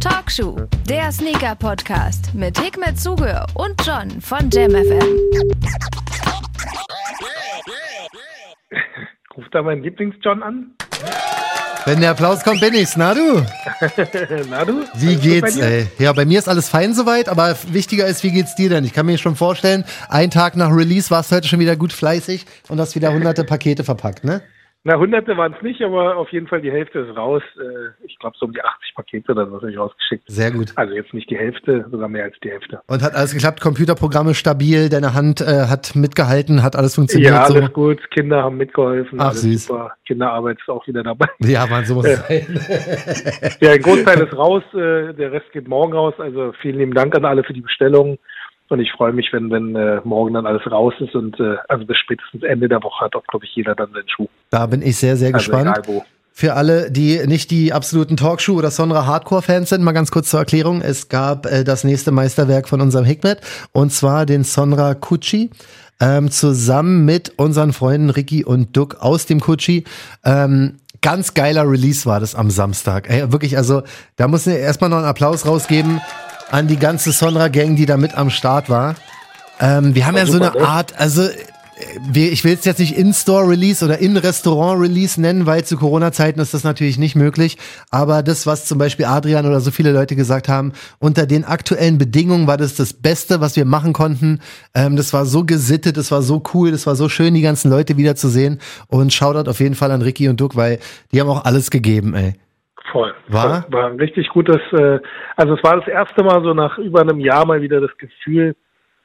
Talkshow, der Sneaker-Podcast mit Hikmet Zuge und John von JamFM. Ruft da mein Lieblings-John an? Wenn der Applaus kommt, bin ich's. Na du? Na du? Wie geht's, ey? Ja, bei mir ist alles fein soweit, aber wichtiger ist, wie geht's dir denn? Ich kann mir schon vorstellen, einen Tag nach Release warst du heute schon wieder gut fleißig und hast wieder hunderte Pakete verpackt, ne? Na, hunderte waren es nicht, aber auf jeden Fall die Hälfte ist raus. Äh, Ich glaube, so um die 80 Pakete oder so habe ich rausgeschickt. Sehr gut. Also jetzt nicht die Hälfte, sogar mehr als die Hälfte. Und hat alles geklappt, Computerprogramme stabil, deine Hand äh, hat mitgehalten, hat alles funktioniert Ja, alles so. gut. Kinder haben mitgeholfen. Ach, alles süß. Super. Kinderarbeit ist auch wieder dabei. Ja, man, so muss es sein. Ja, ein Großteil ist raus, äh, der Rest geht morgen raus. Also vielen lieben Dank an alle für die Bestellungen. Und ich freue mich, wenn, wenn äh, morgen dann alles raus ist und äh, also bis spätestens Ende der Woche hat auch, glaube ich, jeder dann seinen Schuh. Da bin ich sehr, sehr Also gespannt. Für alle, die nicht die absoluten Talkshow- oder Sonra Hardcore-Fans sind, mal ganz kurz zur Erklärung. Es gab äh, das nächste Meisterwerk von unserem Hikmet und zwar den Sonra Kutschi. Ähm, zusammen mit unseren Freunden Ricky und Duck aus dem Kutschi. Ähm, ganz geiler Release war das am Samstag. Ey, wirklich, also da muss ich erstmal noch einen Applaus rausgeben an die ganze Sonra-Gang, die da mit am Start war. Ähm, wir haben ja so eine ne? Art, also äh, ich will es jetzt nicht In-Store-Release oder In-Restaurant-Release nennen, weil zu Corona-Zeiten ist das natürlich nicht möglich. Aber das, was zum Beispiel Adrian oder so viele Leute gesagt haben, unter den aktuellen Bedingungen war das das Beste, was wir machen konnten. Ähm, das war so gesittet, das war so cool, das war so schön, die ganzen Leute wiederzusehen. Und Shoutout auf jeden Fall an Ricky und Duck, weil die haben auch alles gegeben, ey. Voll. War? Voll. War ein richtig gutes, äh, also es war das erste Mal so nach über einem Jahr mal wieder das Gefühl,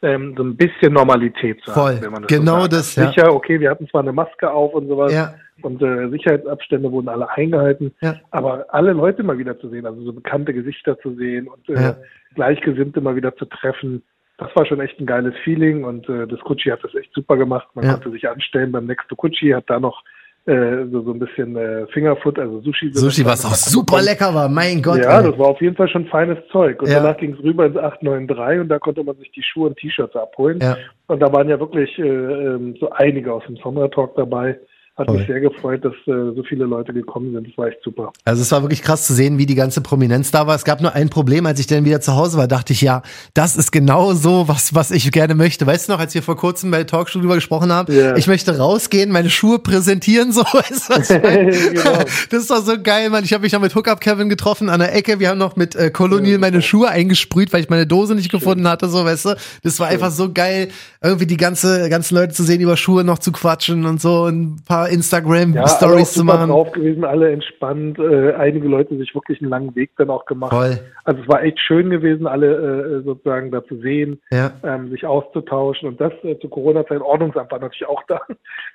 ähm, so ein bisschen Normalität zu Voll. haben, wenn man das Genau so das, ja. Sicher, okay, wir hatten zwar eine Maske auf und sowas Ja. und äh, Sicherheitsabstände wurden alle eingehalten, Ja. aber alle Leute mal wieder zu sehen, also so bekannte Gesichter zu sehen und äh, Ja. Gleichgesinnte mal wieder zu treffen, das war schon echt ein geiles Feeling und äh, das Kutschi hat das echt super gemacht. Man Ja. konnte sich anstellen beim Next to Kutschi, hat da noch äh, so, so ein bisschen äh, Fingerfood, also Sushi. Sushi, was auch super lecker war, mein Gott. Ja, ey. das war auf jeden Fall schon feines Zeug. Und Ja. danach ging es rüber ins 893 und da konnte man sich die Schuhe und T-Shirts abholen. Ja. Und da waren ja wirklich äh, ähm, so einige aus dem Summer Talk dabei. Hat Toll. mich sehr gefreut, dass äh, so viele Leute gekommen sind. Das war echt super. Also es war wirklich krass zu sehen, wie die ganze Prominenz da war. Es gab nur ein Problem, als ich dann wieder zu Hause war, dachte ich, ja, das ist genau so, was, was ich gerne möchte. Weißt du noch, als wir vor kurzem bei Talkshow drüber gesprochen haben, Ja. ich möchte rausgehen, meine Schuhe präsentieren, so weißt du? Genau. Das war so geil, Mann. Ich habe mich noch mit Hookup Kevin getroffen an der Ecke. Wir haben noch mit äh, Colonial meine Schuhe eingesprüht, weil ich meine Dose nicht gefunden hatte, so weißt du. Das war einfach so geil, irgendwie die ganze ganzen Leute zu sehen, über Schuhe noch zu quatschen und so und ein paar Instagram Ja, alle auch Stories zu machen. drauf gewesen, alle entspannt. Äh, einige Leute sich wirklich einen langen Weg dann auch gemacht. Voll. Also es war echt schön gewesen, alle äh, sozusagen da zu sehen, Ja. ähm, sich auszutauschen. Und das äh, zu Corona-Zeit, Ordnungsamt war natürlich auch da.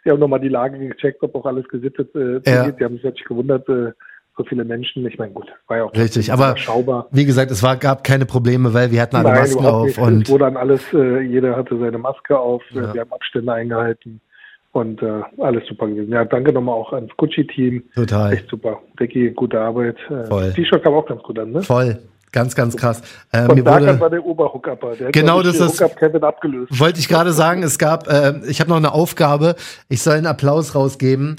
Die haben nochmal die Lage gecheckt, ob auch alles gesittet äh, Ja. Die haben sich natürlich gewundert, äh, so viele Menschen. Ich meine, gut, war ja auch Richtig, aber überschaubar. wie gesagt, es war, gab keine Probleme, weil wir hatten alle Nein, Masken auf nicht. und es wurde dann alles, äh, jeder hatte seine Maske auf, Ja. wir haben Abstände eingehalten und äh, alles super gewesen. Ja, danke nochmal auch ans Gucci-Team. total Echt super. Ricky, gute Arbeit. Äh, Voll. T-Shirt kam auch ganz gut an, ne? voll, ganz, ganz krass. Äh, Und mir wurde, war der Oberhookupper. Der Genau, das ist- Kevin abgelöst. wollte ich gerade sagen, es gab, äh, ich habe noch eine Aufgabe, ich soll einen Applaus rausgeben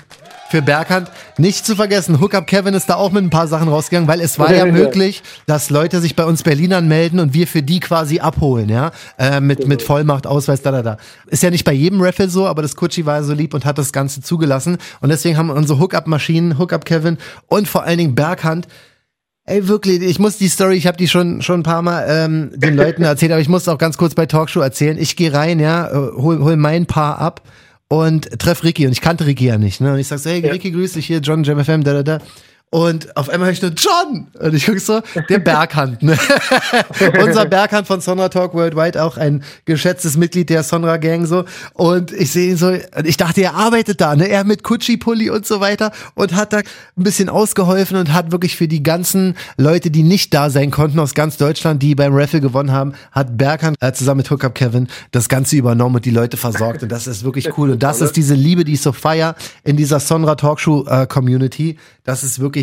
für Berghand. Nicht zu vergessen, Hookup Kevin ist da auch mit ein paar Sachen rausgegangen, weil es war ja Ja. möglich, dass Leute sich bei uns Berlinern melden und wir für die quasi abholen, ja, äh, mit, mit Vollmacht, Ausweis, da, da, da. Ist ja nicht bei jedem Raffle so, aber das Kutschi war so lieb und hat das Ganze zugelassen und deswegen haben unsere Hookup-Maschinen, Hookup Kevin und vor allen Dingen Berghand Ey, wirklich, ich muss die Story, ich habe die schon schon ein paar Mal ähm, den Leuten erzählt, aber ich muss auch ganz kurz bei Talkshow erzählen. Ich gehe rein, ja, äh, hol, hol mein Paar ab und treff Ricky und ich kannte Ricky ja nicht, ne? Und ich sag so, hey, Ricky, grüß dich hier, John Jam FM, da da da. Und auf einmal höre ich nur John und ich guck so, der Berghand, ne? Unser Berghand von Sonra Talk Worldwide, auch ein geschätztes Mitglied der Sonra Gang so. Und ich sehe ihn so, ich dachte, er arbeitet da, ne? Er mit Kutschi-Pulli und so weiter und hat da ein bisschen ausgeholfen und hat wirklich für die ganzen Leute, die nicht da sein konnten aus ganz Deutschland, die beim Raffle gewonnen haben, hat Berghand äh, zusammen mit Hookup Kevin das Ganze übernommen und die Leute versorgt. Und das ist wirklich cool. Und das ist diese Liebe, die ich so feier in dieser Sonra Talkshow äh, Community. Das ist wirklich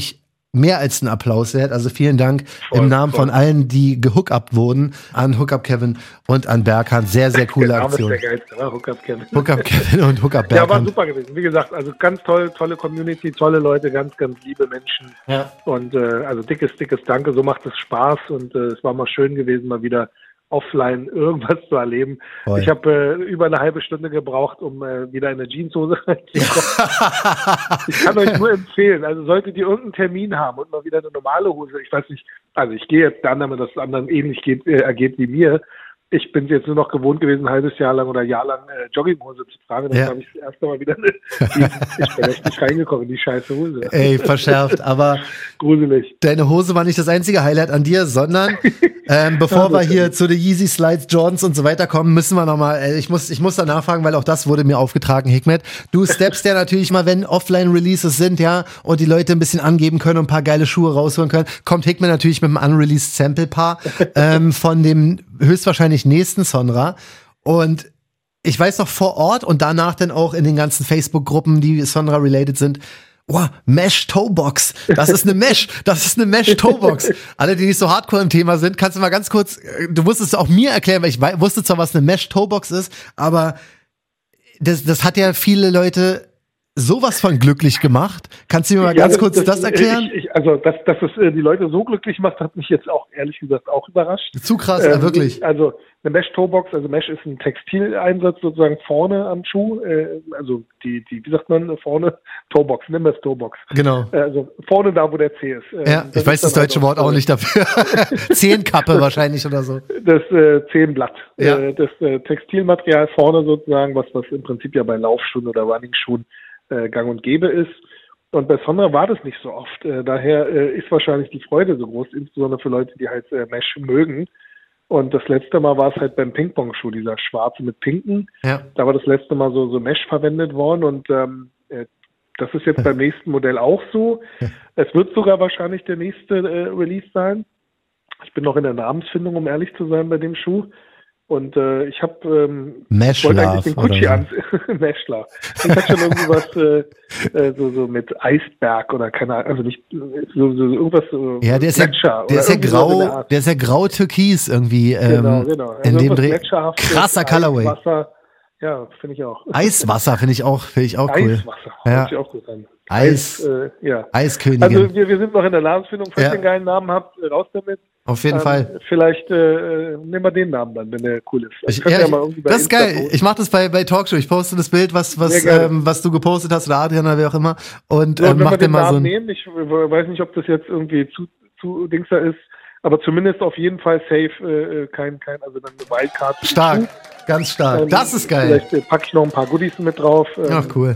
mehr als ein Applaus wert. Also vielen Dank Voll, im Namen voll. von allen, die gehookupt wurden, an Hookup Kevin und an Berghand. Sehr, sehr coole Der Name ist Aktion. der geilste, ne? Hookup Kevin. Hookup Kevin und Hookup Ja, war super gewesen. Wie gesagt, also ganz toll, tolle Community, tolle Leute, ganz, ganz liebe Menschen. Ja. Und äh, also dickes, dickes Danke. So macht es Spaß und äh, es war mal schön gewesen, mal wieder offline irgendwas zu erleben. Voll. Ich habe äh, über eine halbe Stunde gebraucht, um äh, wieder in eine Jeanshose reinzukommen. ich kann euch nur empfehlen, also solltet ihr irgendeinen Termin haben und mal wieder eine normale Hose, ich weiß nicht, also ich gehe jetzt Annahme, dass es anderen ähnlich geht, äh, ergeht wie mir. Ich bin jetzt nur noch gewohnt gewesen, ein halbes Jahr lang oder Jahr lang äh, Jogginghose zu tragen. Dann Ja. habe ich das erste Mal wieder die, ich bin echt nicht reingekommen in die scheiße Hose. Ey, verschärft. Aber Gruselig. deine Hose war nicht das einzige Highlight an dir, sondern ähm, bevor wir hier zu den Yeezy Slides, Jordans und so weiter kommen, müssen wir nochmal, äh, ich muss, ich muss da nachfragen, weil auch das wurde mir aufgetragen, Hikmet. Du steppst ja natürlich mal, wenn Offline-Releases sind, ja, und die Leute ein bisschen angeben können und ein paar geile Schuhe rausholen können, kommt Hikmet natürlich mit einem unreleased Sample-Paar ähm, von dem höchstwahrscheinlich nächsten Sonra. Und ich weiß noch vor Ort und danach dann auch in den ganzen Facebook-Gruppen, die Sonra related sind, Oh, Mesh Toebox. Das ist eine Mesh. Das ist eine Mesh Toebox. Alle, die nicht so hardcore im Thema sind, kannst du mal ganz kurz, du musst es auch mir erklären, weil ich wusste zwar, was eine Mesh Toebox ist, aber das, das hat ja viele Leute sowas von glücklich gemacht. Kannst du mir mal Ja, ganz kurz das, erklären? Ich, ich, also, dass, dass es äh, die Leute so glücklich macht, hat mich jetzt auch ehrlich gesagt auch überrascht. Zu krass, Ähm, ja, wirklich. Also eine Mesh-Toebox, also Mesh ist ein Textileinsatz sozusagen vorne am Schuh, äh, also die, die, wie sagt man, vorne, Toebox, nimm es Toebox. Genau. Äh, Also vorne da, wo der C ist. Ähm, Ja, ich weiß das deutsche also, Wort auch äh, nicht dafür. Zehnkappe wahrscheinlich oder so. Das äh, Zehenblatt. Ja. Äh, das äh, Textilmaterial vorne sozusagen, was, was im Prinzip ja bei Laufschuhen oder Runningschuhen äh, gang und gäbe ist. Und bei Sonra war das nicht so oft. Äh, daher äh, ist wahrscheinlich die Freude so groß, insbesondere für Leute, die halt äh, Mesh mögen. Und das letzte Mal war es halt beim Ping-Pong-Schuh, dieser schwarze mit pinken. Ja. Da war das letzte Mal so, so Mesh verwendet worden und ähm, äh, das ist jetzt beim nächsten Modell auch so. Es wird sogar wahrscheinlich der nächste äh, Release sein. Ich bin noch in der Namensfindung, um ehrlich zu sein, bei dem Schuh. Und äh, ich habe ähm, ich wollte eigentlich den Gucci oder an Meschler. Ich hatte schon irgendwie was äh, äh, so, so mit Eisberg oder keine Ahnung, also nicht so, so irgendwas so Ja, der ist ja, Gletscher der oder ist ja der grau, Art. der ist ja grau türkis irgendwie ähm, Genau, genau. Also in dem Dreh. Krasser Colorway. Eiswasser. Ja, finde ich auch. Eiswasser finde ich auch, finde ich auch cool. Eiswasser. Ja. Sich auch gut an. Eis- äh, ja. Eiskönigin. Also wir, wir sind noch in der Namensfindung. Falls Ja. ihr einen geilen Namen habt, raus damit. Auf jeden Ähm, Fall. Vielleicht äh, nehmen wir den Namen dann, wenn der cool ist. Ich, ihr ja, ich, das ist Insta geil. posten. Ich mache das bei, bei Talkshow. Ich poste das Bild, was, was, ähm, was du gepostet hast, oder Adrian oder wer auch immer. Und So, ähm, mach dir den mal so Namen ein. nehmen, ich weiß nicht, ob das jetzt irgendwie zu, zu Dingser ist, aber zumindest auf jeden Fall safe, äh, kein, kein, also dann eine Wildcard. Stark. Ganz stark. Ähm, das ist geil. Vielleicht äh, packe ich noch ein paar Goodies mit drauf. ähm, Ach, cool.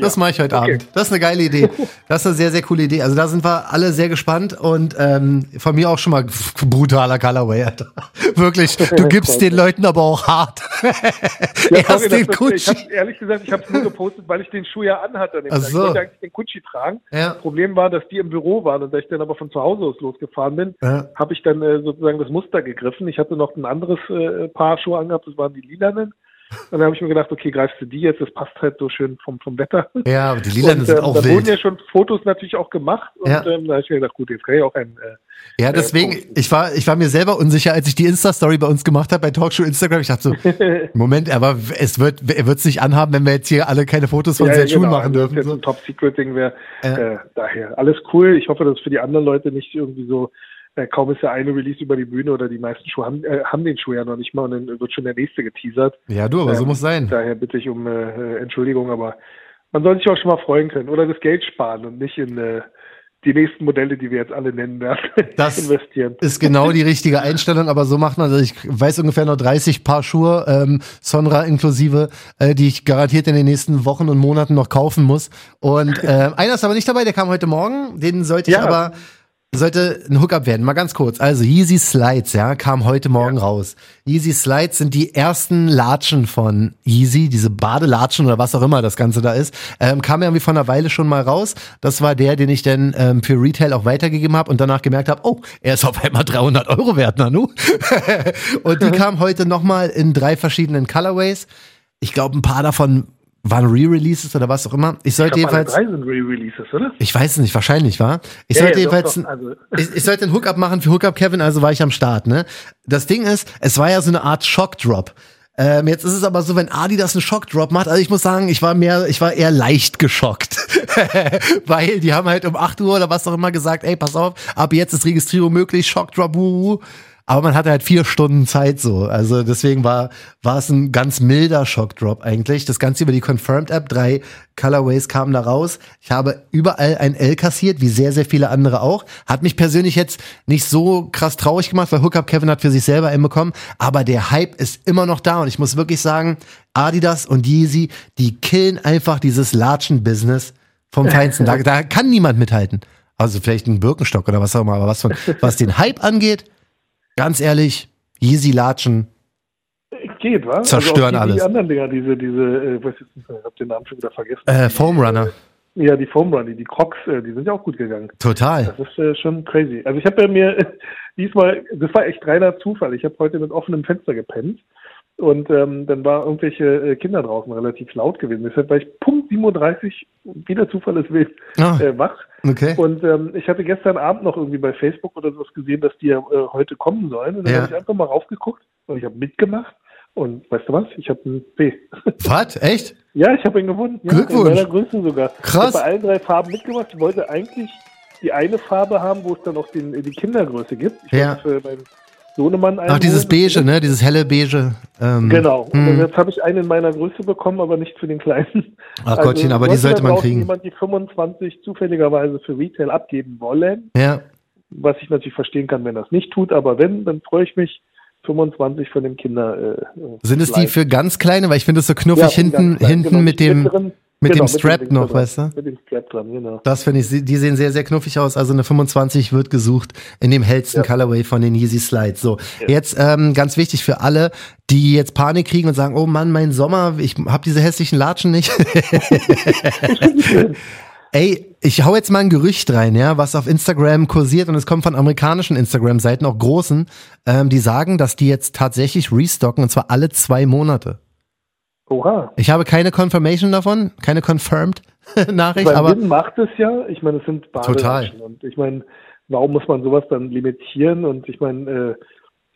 Das mache ich heute Okay. Abend. Das ist eine geile Idee. Das ist eine sehr, sehr coole Idee. Also da sind wir alle sehr gespannt und ähm, von mir auch schon mal brutaler Colorway, Alter. Wirklich, du gibst den Leuten aber auch hart. Ja, Erst sorry, den das- Ich hab, ehrlich gesagt, ich habe es nur gepostet, weil ich den Schuh ja anhatte. Ach so. Ich wollte eigentlich den Gucci tragen. Ja. Problem war, dass die im Büro waren und da ich dann aber von zu Hause aus losgefahren bin, Ja. habe ich dann äh, sozusagen das Muster gegriffen. Ich hatte noch ein anderes äh, Paar Schuhe angehabt, das waren die lilanen. Und dann habe ich mir gedacht, okay, greifst du die jetzt, das passt halt so schön vom, vom Wetter. Ja, aber die Lilanen und, sind ähm, auch da wurden ja wild. schon Fotos natürlich auch gemacht und Ja. ähm, da habe ich mir gedacht, gut, jetzt kann ich auch ein äh, Ja, deswegen, posten. ich war, ich war mir selber unsicher, als ich die Insta-Story bei uns gemacht habe bei Talkshow Instagram. Ich dachte so, Moment, aber es wird, er wird es nicht anhaben, wenn wir jetzt hier alle keine Fotos von Ja, seinen Schuhen genau, machen also dürfen. Das So. jetzt ein Top-Secret-Ding wäre. Äh, daher alles cool. Ich hoffe, dass es für die anderen Leute nicht irgendwie so, äh, kaum ist der eine Release über die Bühne oder die meisten Schuhe haben, äh, haben den Schuh ja noch nicht mal und dann wird schon der nächste geteasert. Ja, du, aber so Ähm, muss sein. Daher bitte ich um äh, äh, Entschuldigung, aber man soll sich auch schon mal freuen können oder das Geld sparen und nicht in äh, die nächsten Modelle, die wir jetzt alle nennen werden, Das investieren. ist genau die richtige Einstellung, aber so macht man, also ich weiß ungefähr noch 30 Paar Schuhe, ähm, Sonra inklusive, äh, die ich garantiert in den nächsten Wochen und Monaten noch kaufen muss. Und äh, einer ist aber nicht dabei, der kam heute Morgen, den sollte ich Ja. aber, sollte ein Hookup werden. Mal ganz kurz. Also Yeezy Slides, ja, kam heute Morgen raus. Yeezy Slides sind die ersten Latschen von Yeezy, diese Badelatschen oder was auch immer das Ganze da ist. Ähm, kam ja irgendwie vor einer Weile schon mal raus. Das war der, den ich dann ähm, für Retail auch weitergegeben habe und danach gemerkt habe, oh, er ist auf einmal 300 Euro wert, Nanu. und die kam heute nochmal in drei verschiedenen Colorways. Ich glaube, ein paar davon waren Re-Releases oder was auch immer. Ich sollte Ich glaub, alle jedenfalls. drei sind Re-Releases, oder? Ich weiß es nicht, wahrscheinlich, war. Ich Ja, sollte ja, doch, jedenfalls, doch, also- ich, ich sollte einen Hookup machen für Hookup Kevin, also war ich am Start, ne? Das Ding ist, es war ja so eine Art Shock-Drop. Ähm, jetzt ist es aber so, wenn Adidas einen Shock-Drop macht, also ich muss sagen, ich war mehr, ich war eher leicht geschockt. Weil die haben halt um 8 Uhr oder was auch immer gesagt, ey, pass auf, ab jetzt ist Registrierung möglich, Shock-Drop, wuhu. Aber man hatte halt vier Stunden Zeit so. Also deswegen war, war es ein ganz milder Shockdrop eigentlich. Das Ganze über die Confirmed App. Drei Colorways kamen da raus. Ich habe überall ein L kassiert, wie sehr, sehr viele andere auch. Hat mich persönlich jetzt nicht so krass traurig gemacht, weil Hookup Kevin hat für sich selber einen bekommen. Aber der Hype ist immer noch da. Und ich muss wirklich sagen, Adidas und Yeezy, die killen einfach dieses Latschen-Business vom Feinsten. Da, da kann niemand mithalten. Also vielleicht ein Birkenstock oder was auch immer. Aber was, von, was den Hype angeht, Ganz ehrlich, Yeezy Latschen. Geht, wa? Zerstören also die, alles. Die anderen Dinger, diese, diese, äh, weiß jetzt nicht, ich hab den Namen schon wieder vergessen. Äh, Foam Runner. Ja, die Foam Runner, die Crocs, äh, die sind ja auch gut gegangen. Total. Das ist äh, schon crazy. Also ich habe ja mir diesmal, das war echt reiner Zufall. Ich habe heute mit offenem Fenster gepennt und ähm, dann war irgendwelche äh, Kinder draußen relativ laut gewesen. Deshalb war ich Punkt 37, wie der Zufall es will, Ah. äh, wach. Okay. Und ähm, ich hatte gestern Abend noch irgendwie bei Facebook oder sowas gesehen, dass die ja äh, heute kommen sollen. Und dann Ja. habe ich einfach mal raufgeguckt und ich habe mitgemacht. Und weißt du was? Ich habe ein P. Was? Echt? ja, ich habe ihn gewonnen. Ja, Glückwunsch. In meiner Größe sogar. Krass. Ich habe bei allen drei Farben mitgemacht. Ich wollte eigentlich die eine Farbe haben, wo es dann auch den, die Kindergröße gibt. Ich Ja. für meinen Sohnemann Ach, dieses. Beige, ne? Dieses helle Beige. Ähm, Genau. Und hm. jetzt habe ich einen in meiner Größe bekommen, aber nicht für den kleinen. Ach Gottchen, aber die sollte man kriegen. jemand die 25 zufälligerweise für Retail abgeben wollen, Ja. was ich natürlich verstehen kann, wenn das nicht tut, aber wenn, dann freue ich mich 25 von dem Kinder. Äh, Sind es die für ganz kleine? Weil ich finde es so knuffig Ja, hinten, hinten genau, mit dem, mit genau, dem Strap Ding noch, dran. weißt du? Mit dem Strap dran, genau. Das finde ich, die sehen sehr, sehr knuffig aus. Also eine 25 wird gesucht in dem hellsten Ja. Colorway von den Yeezy Slides. So, jetzt ähm, ganz wichtig für alle, die jetzt Panik kriegen und sagen, oh Mann, mein Sommer, ich habe diese hässlichen Latschen nicht. Ey, ich hau jetzt mal ein Gerücht rein, ja, was auf Instagram kursiert und es kommt von amerikanischen Instagram-Seiten, auch großen, ähm, die sagen, dass die jetzt tatsächlich restocken und zwar alle zwei Monate. Oha. Ich habe keine Confirmation davon, keine confirmed Nachricht, Weil aber Sinn macht es ja. Ich meine, es sind Total. Badelatschen. Und ich meine, warum muss man sowas dann limitieren? Und ich meine,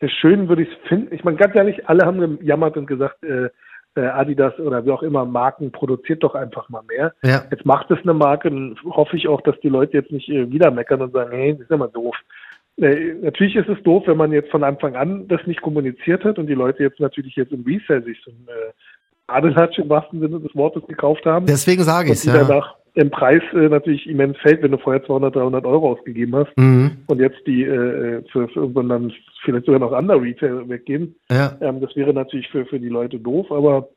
äh, schön würde ich es finden. Ich meine, ganz ehrlich, alle haben gejammert und gesagt, äh, äh, Adidas oder wie auch immer Marken produziert doch einfach mal mehr. ja, Jetzt macht es eine Marke, dann hoffe ich auch, dass die Leute jetzt nicht äh, wieder meckern und sagen, hey, das ist ja mal doof. Äh, natürlich ist es doof, wenn man jetzt von Anfang an das nicht kommuniziert hat und die Leute jetzt natürlich jetzt im Resale sich so ein äh, Adelatsch im wahrsten Sinne des Wortes gekauft haben deswegen sage ich's, die ja. danach im Preis äh, natürlich immens fällt, wenn du vorher 200, 300 Euro ausgegeben hast Mhm. und jetzt die äh, für, für irgendwann dann vielleicht sogar noch andere Retail weggehen. Ja. Ähm, das wäre natürlich für, für die Leute doof, aber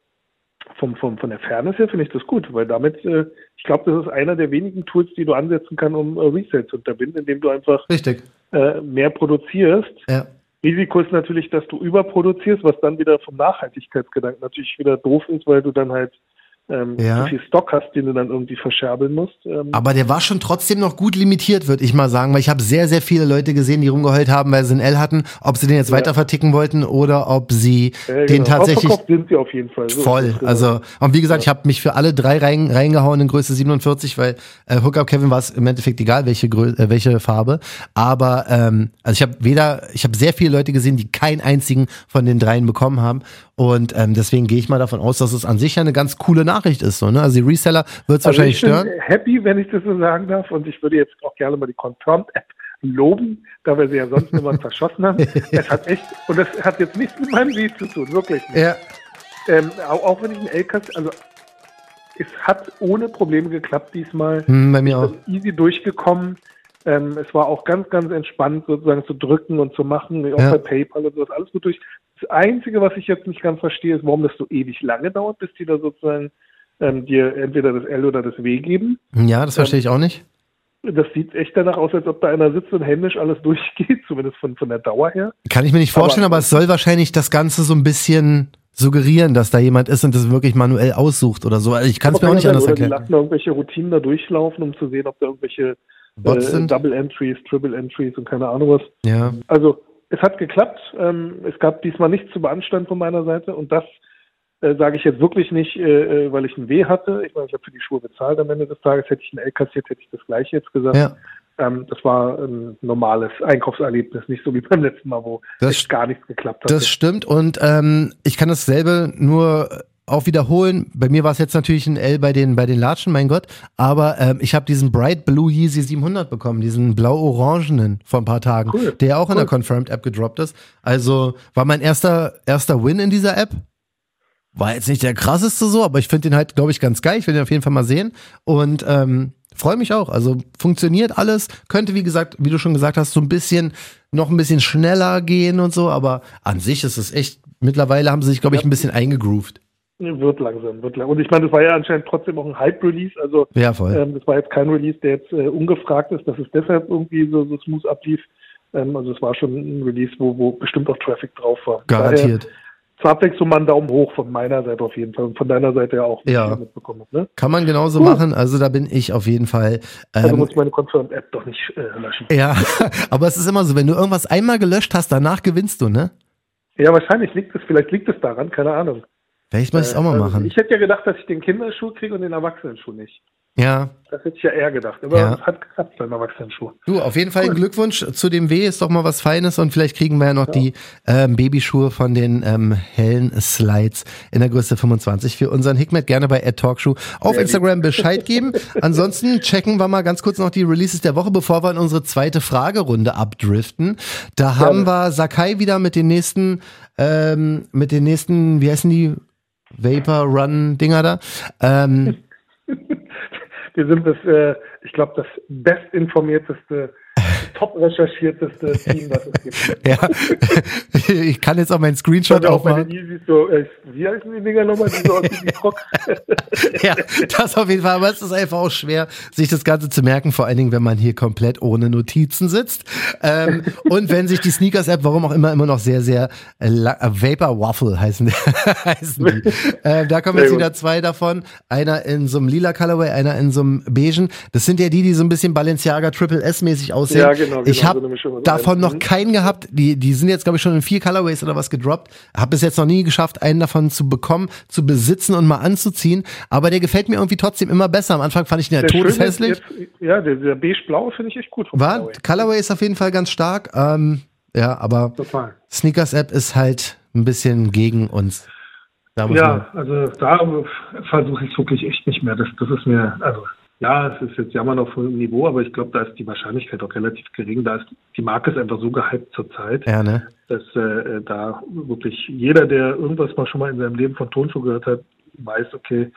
vom, vom, von der Fairness her finde ich das gut, weil damit, äh, ich glaube, das ist einer der wenigen Tools, die du ansetzen kannst, um äh, Resale zu unterbinden, indem du einfach Richtig. äh, mehr produzierst. Ja. Risiko ist natürlich, dass du überproduzierst, was dann wieder vom Nachhaltigkeitsgedanken natürlich wieder doof ist, weil du dann halt ähm, Ja. viel Stock hast, den du dann irgendwie verscherbeln musst. Ähm, Aber der war schon trotzdem noch gut limitiert, würde ich mal sagen, weil ich habe sehr, sehr viele Leute gesehen, die rumgeheult haben, weil sie einen L hatten, ob sie den jetzt Ja. weiter verticken wollten oder ob sie äh, den genau. tatsächlich sind sie auf jeden Fall. So voll. genau. Also und wie gesagt, ich habe mich für alle drei rein, reingehauen in Größe 47, weil äh, Hookup Kevin war es im Endeffekt egal, welche Grö äh, welche Farbe. Aber ähm, also ich habe weder, ich habe sehr viele Leute gesehen, die keinen einzigen von den dreien bekommen haben. Und ähm, deswegen gehe ich mal davon aus, dass es an sich ja eine ganz coole Nachricht ist. So, ne? Also die Reseller wird es Also wahrscheinlich ich bin stören. happy, wenn ich das so sagen darf. Und ich würde jetzt auch gerne mal die Confirmed-App loben, da wir sie ja sonst immer verschossen haben. Es hat echt, und das hat jetzt nichts mit meinem Lied zu tun, wirklich nicht. Ja, Ähm, auch, auch wenn ich einen LKs, also es hat ohne Probleme geklappt diesmal. hm, bei mir auch. easy durchgekommen. Ähm, es war auch ganz, ganz entspannt, sozusagen zu drücken und zu machen, auch Ja. bei PayPal und sowas, alles gut durch. Das Einzige, was ich jetzt nicht ganz verstehe, ist, warum das so ewig lange dauert, bis die da sozusagen ähm, dir entweder das L oder das W geben. Ja, das verstehe ich auch nicht. Das sieht echt danach aus, als ob da einer sitzt und händisch alles durchgeht, zumindest von, von der Dauer her. Kann ich mir nicht vorstellen, aber, es soll wahrscheinlich das Ganze so ein bisschen suggerieren, dass da jemand ist und das wirklich manuell aussucht oder so. Also ich kann es Aber mir auch nicht ja anders sein, oder die erklären. lassen da irgendwelche Routinen da durchlaufen, um zu sehen, ob da irgendwelche äh, sind? Double Entries, Triple Entries und keine Ahnung was. Ja. Also es hat geklappt. Ähm, es gab diesmal nichts zu beanstanden von meiner Seite und das Äh, Sage ich jetzt wirklich nicht, äh, äh, weil ich ein Weh hatte. Ich meine, ich habe für die Schuhe bezahlt am Ende des Tages. Hätte ich ein L kassiert, hätte ich das gleiche jetzt gesagt. Ja. Ähm, das war ein normales Einkaufserlebnis, nicht so wie beim letzten Mal, wo Das echt gar nichts geklappt hat. Das stimmt und ähm, ich kann dasselbe nur auch wiederholen. Bei mir war es jetzt natürlich ein L bei den bei den Latschen, mein Gott. Aber ähm, ich habe diesen Bright Blue Yeezy 700 bekommen, diesen blau-orangenen vor ein paar Tagen, Cool, der auch in cool. der Confirmed App gedroppt ist. Also war mein erster erster Win in dieser App. War jetzt nicht der krasseste so, aber ich finde den halt, glaube ich, ganz geil. Ich will den auf jeden Fall mal sehen und ähm, freue mich auch. Also funktioniert alles. Könnte, wie gesagt, wie du schon gesagt hast, so ein bisschen noch ein bisschen schneller gehen und so, aber an sich ist es echt. Mittlerweile haben sie sich, glaube ich, ein bisschen eingegroovt. Wird langsam, wird langsam. Und ich meine, das war ja anscheinend trotzdem auch ein Hype-Release. Also Ja, voll. ähm, das war jetzt kein Release, der jetzt äh, ungefragt ist, dass es deshalb irgendwie so, so smooth ablief. Ähm, also es war schon ein Release, wo, wo bestimmt auch Traffic drauf war. Garantiert. Daher, zur Abwechslung mal einen Daumen hoch von meiner Seite auf jeden Fall und von deiner Seite ja auch, Ja. mitbekommen habe. Ne? Kann man genauso Cool. machen. Also da bin ich auf jeden Fall. Also Ähm, muss ich meine Confirmed-App doch nicht äh, löschen. ja, aber es ist immer so, wenn du irgendwas einmal gelöscht hast, danach gewinnst du, ne? Ja, wahrscheinlich liegt es, vielleicht liegt es daran, keine Ahnung. Vielleicht muss ich es auch mal Also machen. Ich hätte ja gedacht, dass ich den Kinderschuh kriege und den Erwachsenenschuh nicht. Ja. Das hätte ich ja eher gedacht. Aber Ja. es hat geklappt beim Erwachsenenschuh. Du, auf jeden Fall Cool. Glückwunsch zu dem W, ist doch mal was Feines und vielleicht kriegen wir ja noch die ähm, Babyschuhe von den ähm, hellen Slides in der Größe 25 für unseren Hikmet. Gerne bei @talkshoe auf Sehr Instagram Bescheid geben. Ansonsten checken wir mal ganz kurz noch die Releases der Woche, bevor wir in unsere zweite Fragerunde abdriften. Da haben wir Sakai wieder mit den nächsten, ähm, mit den nächsten, wie heißen die? Vapor Run Dinger da. Ähm, Wir sind das, äh, ich glaube, das bestinformierteste, top recherchierteste Team, was es gibt. ja, ich kann jetzt auch meinen Screenshot auch aufmachen. Yeezys so, äh, wie heißen die Dinger nochmal, die so wie Crocs? Ja, das auf jeden Fall. Aber es ist einfach auch schwer, sich das Ganze zu merken, vor allen Dingen, wenn man hier komplett ohne Notizen sitzt. Ähm, und wenn sich die Sneakers-App, warum auch immer, immer noch sehr, sehr äh, äh, Vapor Waffle heißen, heißen die. Äh, da kommen jetzt wieder zwei davon. Einer in so einem lila Colorway, einer in so einem beigen. Das sind ja die, die so ein bisschen Balenciaga Triple S-mäßig aussehen. Ja, genau, genau, ich so habe aus davon noch Mhm. keinen gehabt. Die, die sind jetzt, glaube ich, schon in vier Colorways oder was gedroppt. Habe bis jetzt noch nie geschafft, einen davon zu bekommen, zu besitzen und mal anzuziehen. Aber der gefällt mir irgendwie trotzdem immer besser. Am Anfang fand ich den ja todeshässlich. Ja, der, der beige-blaue finde ich echt gut. War, Colorway. Colorway ist auf jeden Fall ganz stark. Ähm, ja, aber Total. Sneakers App ist halt ein bisschen gegen uns. Ja, also da versuche ich es wirklich echt nicht mehr. Das, das ist mir, also ja, es ist jetzt jammern auf hohem Niveau, aber ich glaube, da ist die Wahrscheinlichkeit auch relativ gering. Da ist die Marke ist einfach so gehypt zurzeit, ja, ne? dass äh, da wirklich jeder, der irgendwas mal schon mal in seinem Leben von Tonschuh gehört hat, weiß, okay,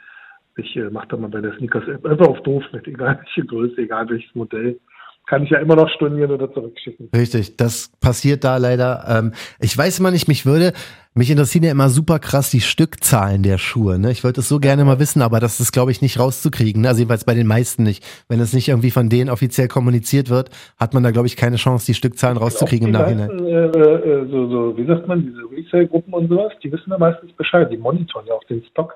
ich äh, mache da mal bei der Sneakers App einfach auf doof mit, egal welche Größe, egal welches Modell. Kann ich ja immer noch stornieren oder zurückschicken. Richtig, das passiert da leider. Ähm, ich weiß immer nicht, mich würde, mich interessieren ja immer super krass die Stückzahlen der Schuhe. Ne? Ich wollte es so gerne mal wissen, aber das ist, glaube ich, nicht rauszukriegen. Ne? Also jedenfalls bei den meisten nicht. Wenn es nicht irgendwie von denen offiziell kommuniziert wird, hat man da, glaube ich, keine Chance, die Stückzahlen rauszukriegen im Nachhinein. meisten, äh, äh, so, so, wie sagt man, diese Resale-Gruppen und sowas, die wissen ja meistens Bescheid. Die monitoren ja auch den Stock.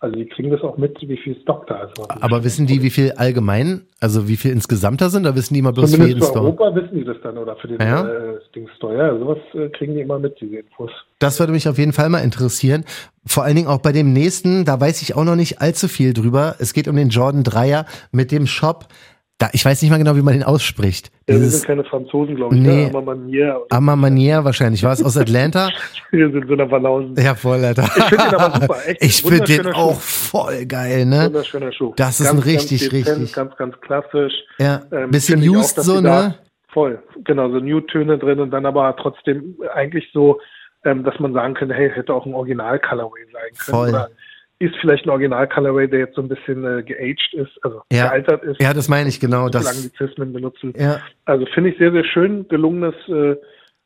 Also die kriegen das auch mit, wie viel Stock da ist. Aber wissen die, wie viel allgemein, also wie viel insgesamt da sind, oder wissen die immer bloß für Zumindest jeden für Store? Europa wissen die das dann oder für den Ja. äh, Ding Store. Ja, sowas äh, kriegen die immer mit, diese Infos. Das würde mich auf jeden Fall mal interessieren. Vor allen Dingen auch bei dem nächsten, da weiß ich auch noch nicht allzu viel drüber. Es geht um den Jordan Dreier mit dem Shop. Da, ich weiß nicht mal genau, wie man den ausspricht. Ja, wir Dieses sind keine Franzosen, glaube ich. Nee. Ne? Aber man hier, Amma Manier wahrscheinlich. War es aus Atlanta? wir sind so eine Banausen. Ja, voll, Alter. Ich finde den aber super. Echt Ich finde den auch Schuh. voll geil, ne? Wunderschöner Schuh. Das ist ein richtig, richtig- Ganz, ganz klassisch. Ja, Ähm, bisschen used so, ne? Voll, genau, so New-Töne drin und dann aber trotzdem eigentlich so, ähm, dass man sagen könnte, hey, hätte auch ein Original-Colorway sein können. Voll. Oder ist vielleicht ein Original-Colorway, der jetzt so ein bisschen äh, geaged ist, also Ja. gealtert ist, Ja, das meine ich genau. Das, die Zismen benutzen. ja, Also finde ich sehr, sehr schön, gelungenes äh,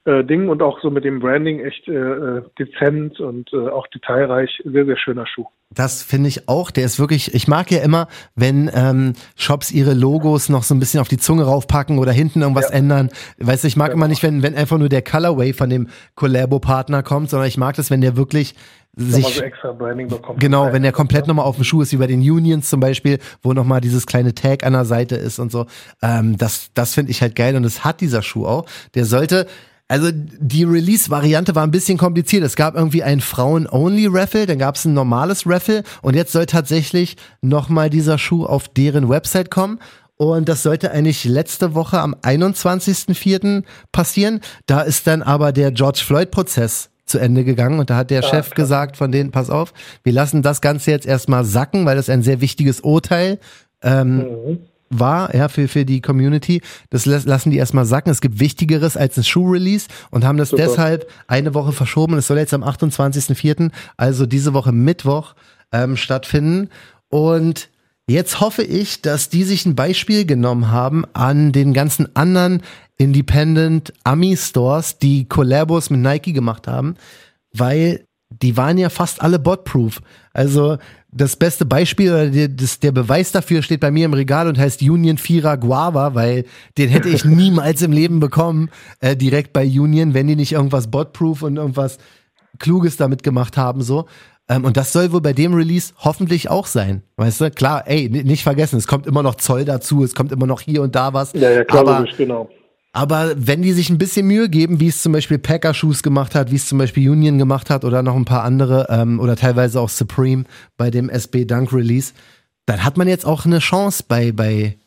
äh, Ding und auch so mit dem Branding echt äh, äh, dezent und äh, auch detailreich. Sehr, sehr schöner Schuh. Das finde ich auch. Der ist wirklich, ich mag ja immer, wenn ähm, Shops ihre Logos noch so ein bisschen auf die Zunge raufpacken oder hinten irgendwas Ja. ändern. Weißt du, ich mag Ja. immer nicht, wenn, wenn einfach nur der Colorway von dem Collabo-Partner kommt, sondern ich mag das, wenn der wirklich sich so extra Branding bekommen. Genau, wenn der komplett nochmal auf dem Schuh ist, wie bei den Unions zum Beispiel, wo nochmal dieses kleine Tag an der Seite ist und so. Ähm, das das finde ich halt geil und das hat dieser Schuh auch. Der sollte, Also die Release-Variante war ein bisschen kompliziert. Es gab irgendwie ein Frauen-Only-Raffle, dann gab es ein normales Raffle und jetzt soll tatsächlich nochmal dieser Schuh auf deren Website kommen. Und das sollte eigentlich letzte Woche am 21.04. passieren. Da ist dann aber der George Floyd-Prozess zu Ende gegangen und da hat der ja, Chef klar. gesagt von denen, pass auf, wir lassen das Ganze jetzt erstmal sacken, weil das ein sehr wichtiges Urteil ähm, mhm. War, ja, für, für die Community. Das lassen die erstmal sacken. Es gibt Wichtigeres als ein Schuh-Release und haben das Super. deshalb eine Woche verschoben. Es soll jetzt am 28.04., also diese Woche Mittwoch, ähm, stattfinden. Und Jetzt hoffe ich, dass die sich ein Beispiel genommen haben an den ganzen anderen Independent Ami Stores, die Collabos mit Nike gemacht haben, weil die waren ja fast alle botproof. Also das beste Beispiel oder der, das, der Beweis dafür steht bei mir im Regal und heißt Union Vierer Guava, weil den hätte ich niemals im Leben bekommen, äh, direkt bei Union, wenn die nicht irgendwas botproof und irgendwas Kluges damit gemacht haben, so. Ähm, und das soll wohl bei dem Release hoffentlich auch sein. Weißt du, klar, ey, nicht vergessen, es kommt immer noch Zoll dazu, es kommt immer noch hier und da was. Ja, ja, klar, aber, logisch, genau. Aber wenn die sich ein bisschen Mühe geben, wie es zum Beispiel Packer Shoes gemacht hat, wie es zum Beispiel Union gemacht hat oder noch ein paar andere ähm, oder teilweise auch Supreme bei dem SB Dunk Release, dann hat man jetzt auch eine Chance bei, bei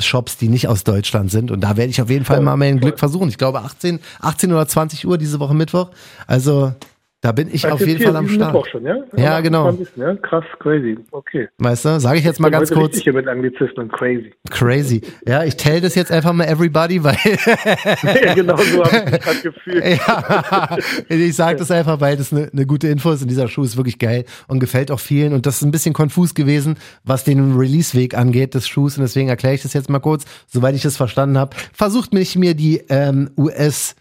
Shops, die nicht aus Deutschland sind. Und da werde ich auf jeden Fall mal mein Glück versuchen. Ich glaube 18, 18 oder 20 Uhr diese Woche Mittwoch. Also da bin ich auf jeden Fall am Start. Mittwoch schon, ja? ja, genau. 20, ja? Krass, crazy. Okay. Weißt du, sage ich jetzt mal ganz kurz. Ich hier mit Anglizismen, crazy. Crazy. Ja, ich tell das jetzt einfach mal everybody, weil. ja, genau so habe ich gerade gefühlt. ja, ich sage das einfach, weil das eine ne gute Info ist und dieser Schuh ist wirklich geil und gefällt auch vielen. Und das ist ein bisschen konfus gewesen, was den Release-Weg angeht des Schuhs. Und deswegen erkläre ich das jetzt mal kurz, soweit ich es verstanden habe. Versucht mich mir die ähm, US-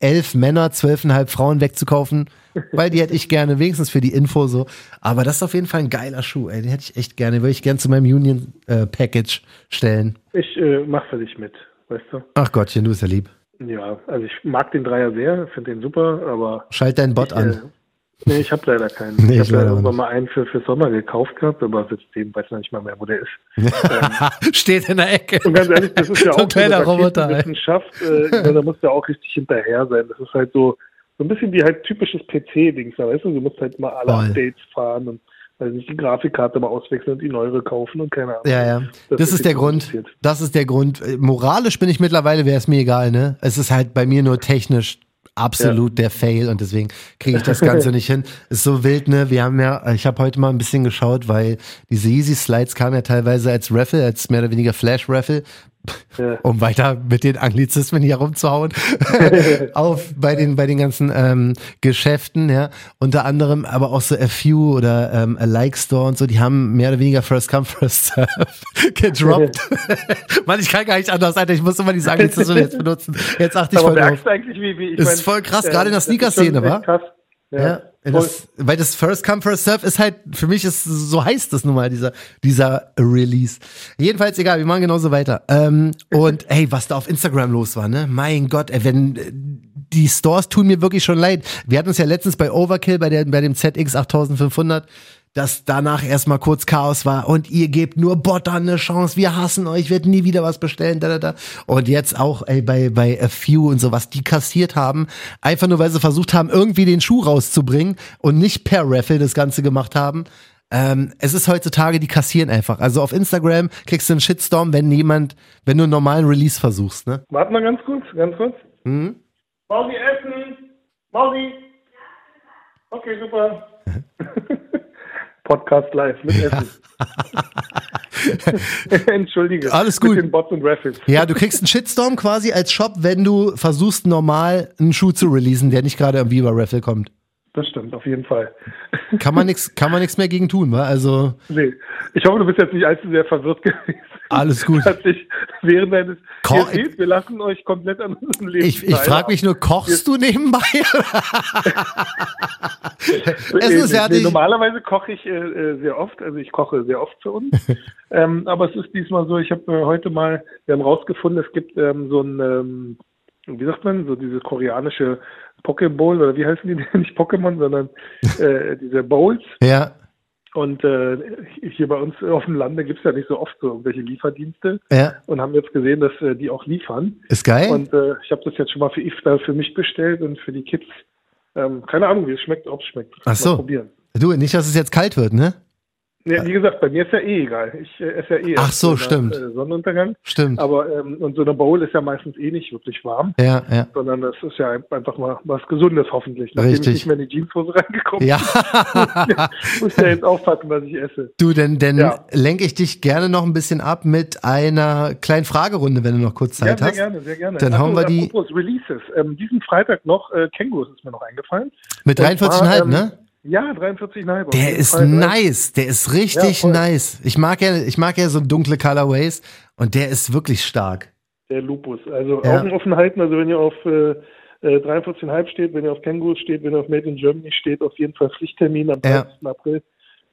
elf Männer, zwölfeinhalb Frauen wegzukaufen, weil die hätte ich gerne, wenigstens für die Info so. Aber das ist auf jeden Fall ein geiler Schuh, ey. Den hätte ich echt gerne, würde ich gerne zu meinem Union äh, Package stellen. Ich äh, mach für dich mit, weißt du. Ach Gottchen, du bist ja lieb. Ja, also ich mag den Dreier sehr, finde den super, aber. Schalt deinen Bot ich, an. Äh, Nee, ich habe leider keinen. Nee, ich habe ja irgendwann mal einen für, für Sommer gekauft gehabt, aber seitdem weiß ich nicht mal mehr, wo der ist. ähm, Steht in der Ecke. Und ganz ehrlich, das ist ja auch so Roboter. Wissenschaft, äh, da musst du auch richtig hinterher sein. Das ist halt so, so ein bisschen wie halt typisches PC-Dings, weißt du, du musst halt mal alle Voll. Updates fahren und weil sich die Grafikkarte mal auswechseln und die neuere kaufen und keine Ahnung. Ja, ja. Das, das ist der Grund. Das ist der Grund. Moralisch bin ich mittlerweile, wäre es mir egal, ne? Es ist halt bei mir nur technisch absolut ja. der Fail und deswegen kriege ich das Ganze nicht hin. Ist so wild, ne? Wir haben ja, ich habe heute mal ein bisschen geschaut, weil diese Easy Slides kamen ja teilweise als Raffle, als mehr oder weniger Flash Raffle ja. um weiter mit den Anglizismen hier rumzuhauen, auf bei den, bei den ganzen ähm, Geschäften, ja. Unter anderem aber auch so a few oder ähm, a Like Store und so, die haben mehr oder weniger First Come, First Serve gedroppt. Mann, ich kann gar nicht anders, Alter, ich muss immer diese Anglizismen jetzt benutzen. Jetzt achte ich aber voll drauf. Eigentlich, wie, wie, ist mein, voll krass, äh, gerade in der Sneaker-Szene, wa? Krass. Ja. ja. Das, weil das First Come, First Serve ist halt, für mich ist, so heißt das nun mal, dieser, dieser Release. Jedenfalls egal, wir machen genauso weiter. Ähm, und hey, was da auf Instagram los war, ne? Mein Gott, ey, wenn, die Stores tun mir wirklich schon leid. Wir hatten uns ja letztens bei Overkill, bei, der, bei dem ZX 8500, dass danach erstmal kurz Chaos war und ihr gebt nur Bottern eine Chance, wir hassen euch, wird nie wieder was bestellen, da, da, da. Und jetzt auch, ey, bei, bei A Few und sowas, die kassiert haben, einfach nur, weil sie versucht haben, irgendwie den Schuh rauszubringen und nicht per Raffle das Ganze gemacht haben. Ähm, es ist heutzutage, die kassieren einfach. Also auf Instagram kriegst du einen Shitstorm, wenn jemand, wenn du einen normalen Release versuchst, ne? Warte mal ganz kurz, ganz kurz. Mhm. Mausi essen! Mausi! Okay, super. Podcast live mit Essen. Entschuldige. Alles gut. Mit den Bots und Raffles. Ja, du kriegst einen Shitstorm quasi als Shop, wenn du versuchst, normal einen Schuh zu releasen, der nicht gerade irgendwie über Raffle kommt. Das stimmt, auf jeden Fall. Kann man nichts, kann man nichts mehr gegen tun, wa? Also. Nee. Ich hoffe, du bist jetzt nicht allzu sehr verwirrt gewesen. Alles gut. Hat sich während deines Ko wir lassen euch komplett an unserem Leben. Ich, ich frage mich nur, kochst du nebenbei? es ist ja nee, normalerweise koche ich äh, äh, sehr oft, also ich koche sehr oft für uns. ähm, aber es ist diesmal so, ich habe äh, heute mal, wir haben rausgefunden, es gibt ähm, so ein, ähm, wie sagt man, so diese koreanische Pokéball oder wie heißen die? Nicht Pokémon, sondern äh, diese Bowls. Ja Und äh, hier bei uns auf dem Lande gibt's ja nicht so oft so irgendwelche Lieferdienste. Ja. Und haben jetzt gesehen, dass äh, die auch liefern. Ist geil. Und äh, ich habe das jetzt schon mal für Iftar für mich bestellt und für die Kids. Ähm, keine Ahnung, wie es schmeckt, ob es schmeckt. Ach so. Mal probieren. du, nicht, dass es jetzt kalt wird, ne? Ja, wie gesagt, bei mir ist ja eh egal. Ich äh, esse ja eh Ach so, nach, stimmt. Äh, Sonnenuntergang. Stimmt. Aber ähm, und so eine Bowl ist ja meistens eh nicht wirklich warm, Ja, ja. sondern das ist ja einfach mal was Gesundes hoffentlich. Nachdem Richtig. ich nicht mehr in die Jeanshose reingekommen Ja. bin, muss ich ja jetzt aufpassen, was ich esse. du, denn, denn Ja. lenke ich dich gerne noch ein bisschen ab mit einer kleinen Fragerunde, wenn du noch kurz Ja, Zeit sehr hast. gerne, sehr gerne. Dann hauen wir die- Releases. Ähm, diesen Freitag noch, äh, Kängurus ist mir noch eingefallen. Mit Und 43,5, zwar, ähm, ne? Ja, 43,5. auf Der ist Fall. nice, der ist richtig Ja, nice. Ich mag ja, ich mag ja so dunkle Colorways und der ist wirklich stark. Der Lupus. Also Ja. Augen offen halten, also wenn ihr auf äh, äh, 43,5 steht, wenn ihr auf Kängurus steht, wenn ihr auf Made in Germany steht, auf jeden Fall Pflichttermin am Ja. 30. April.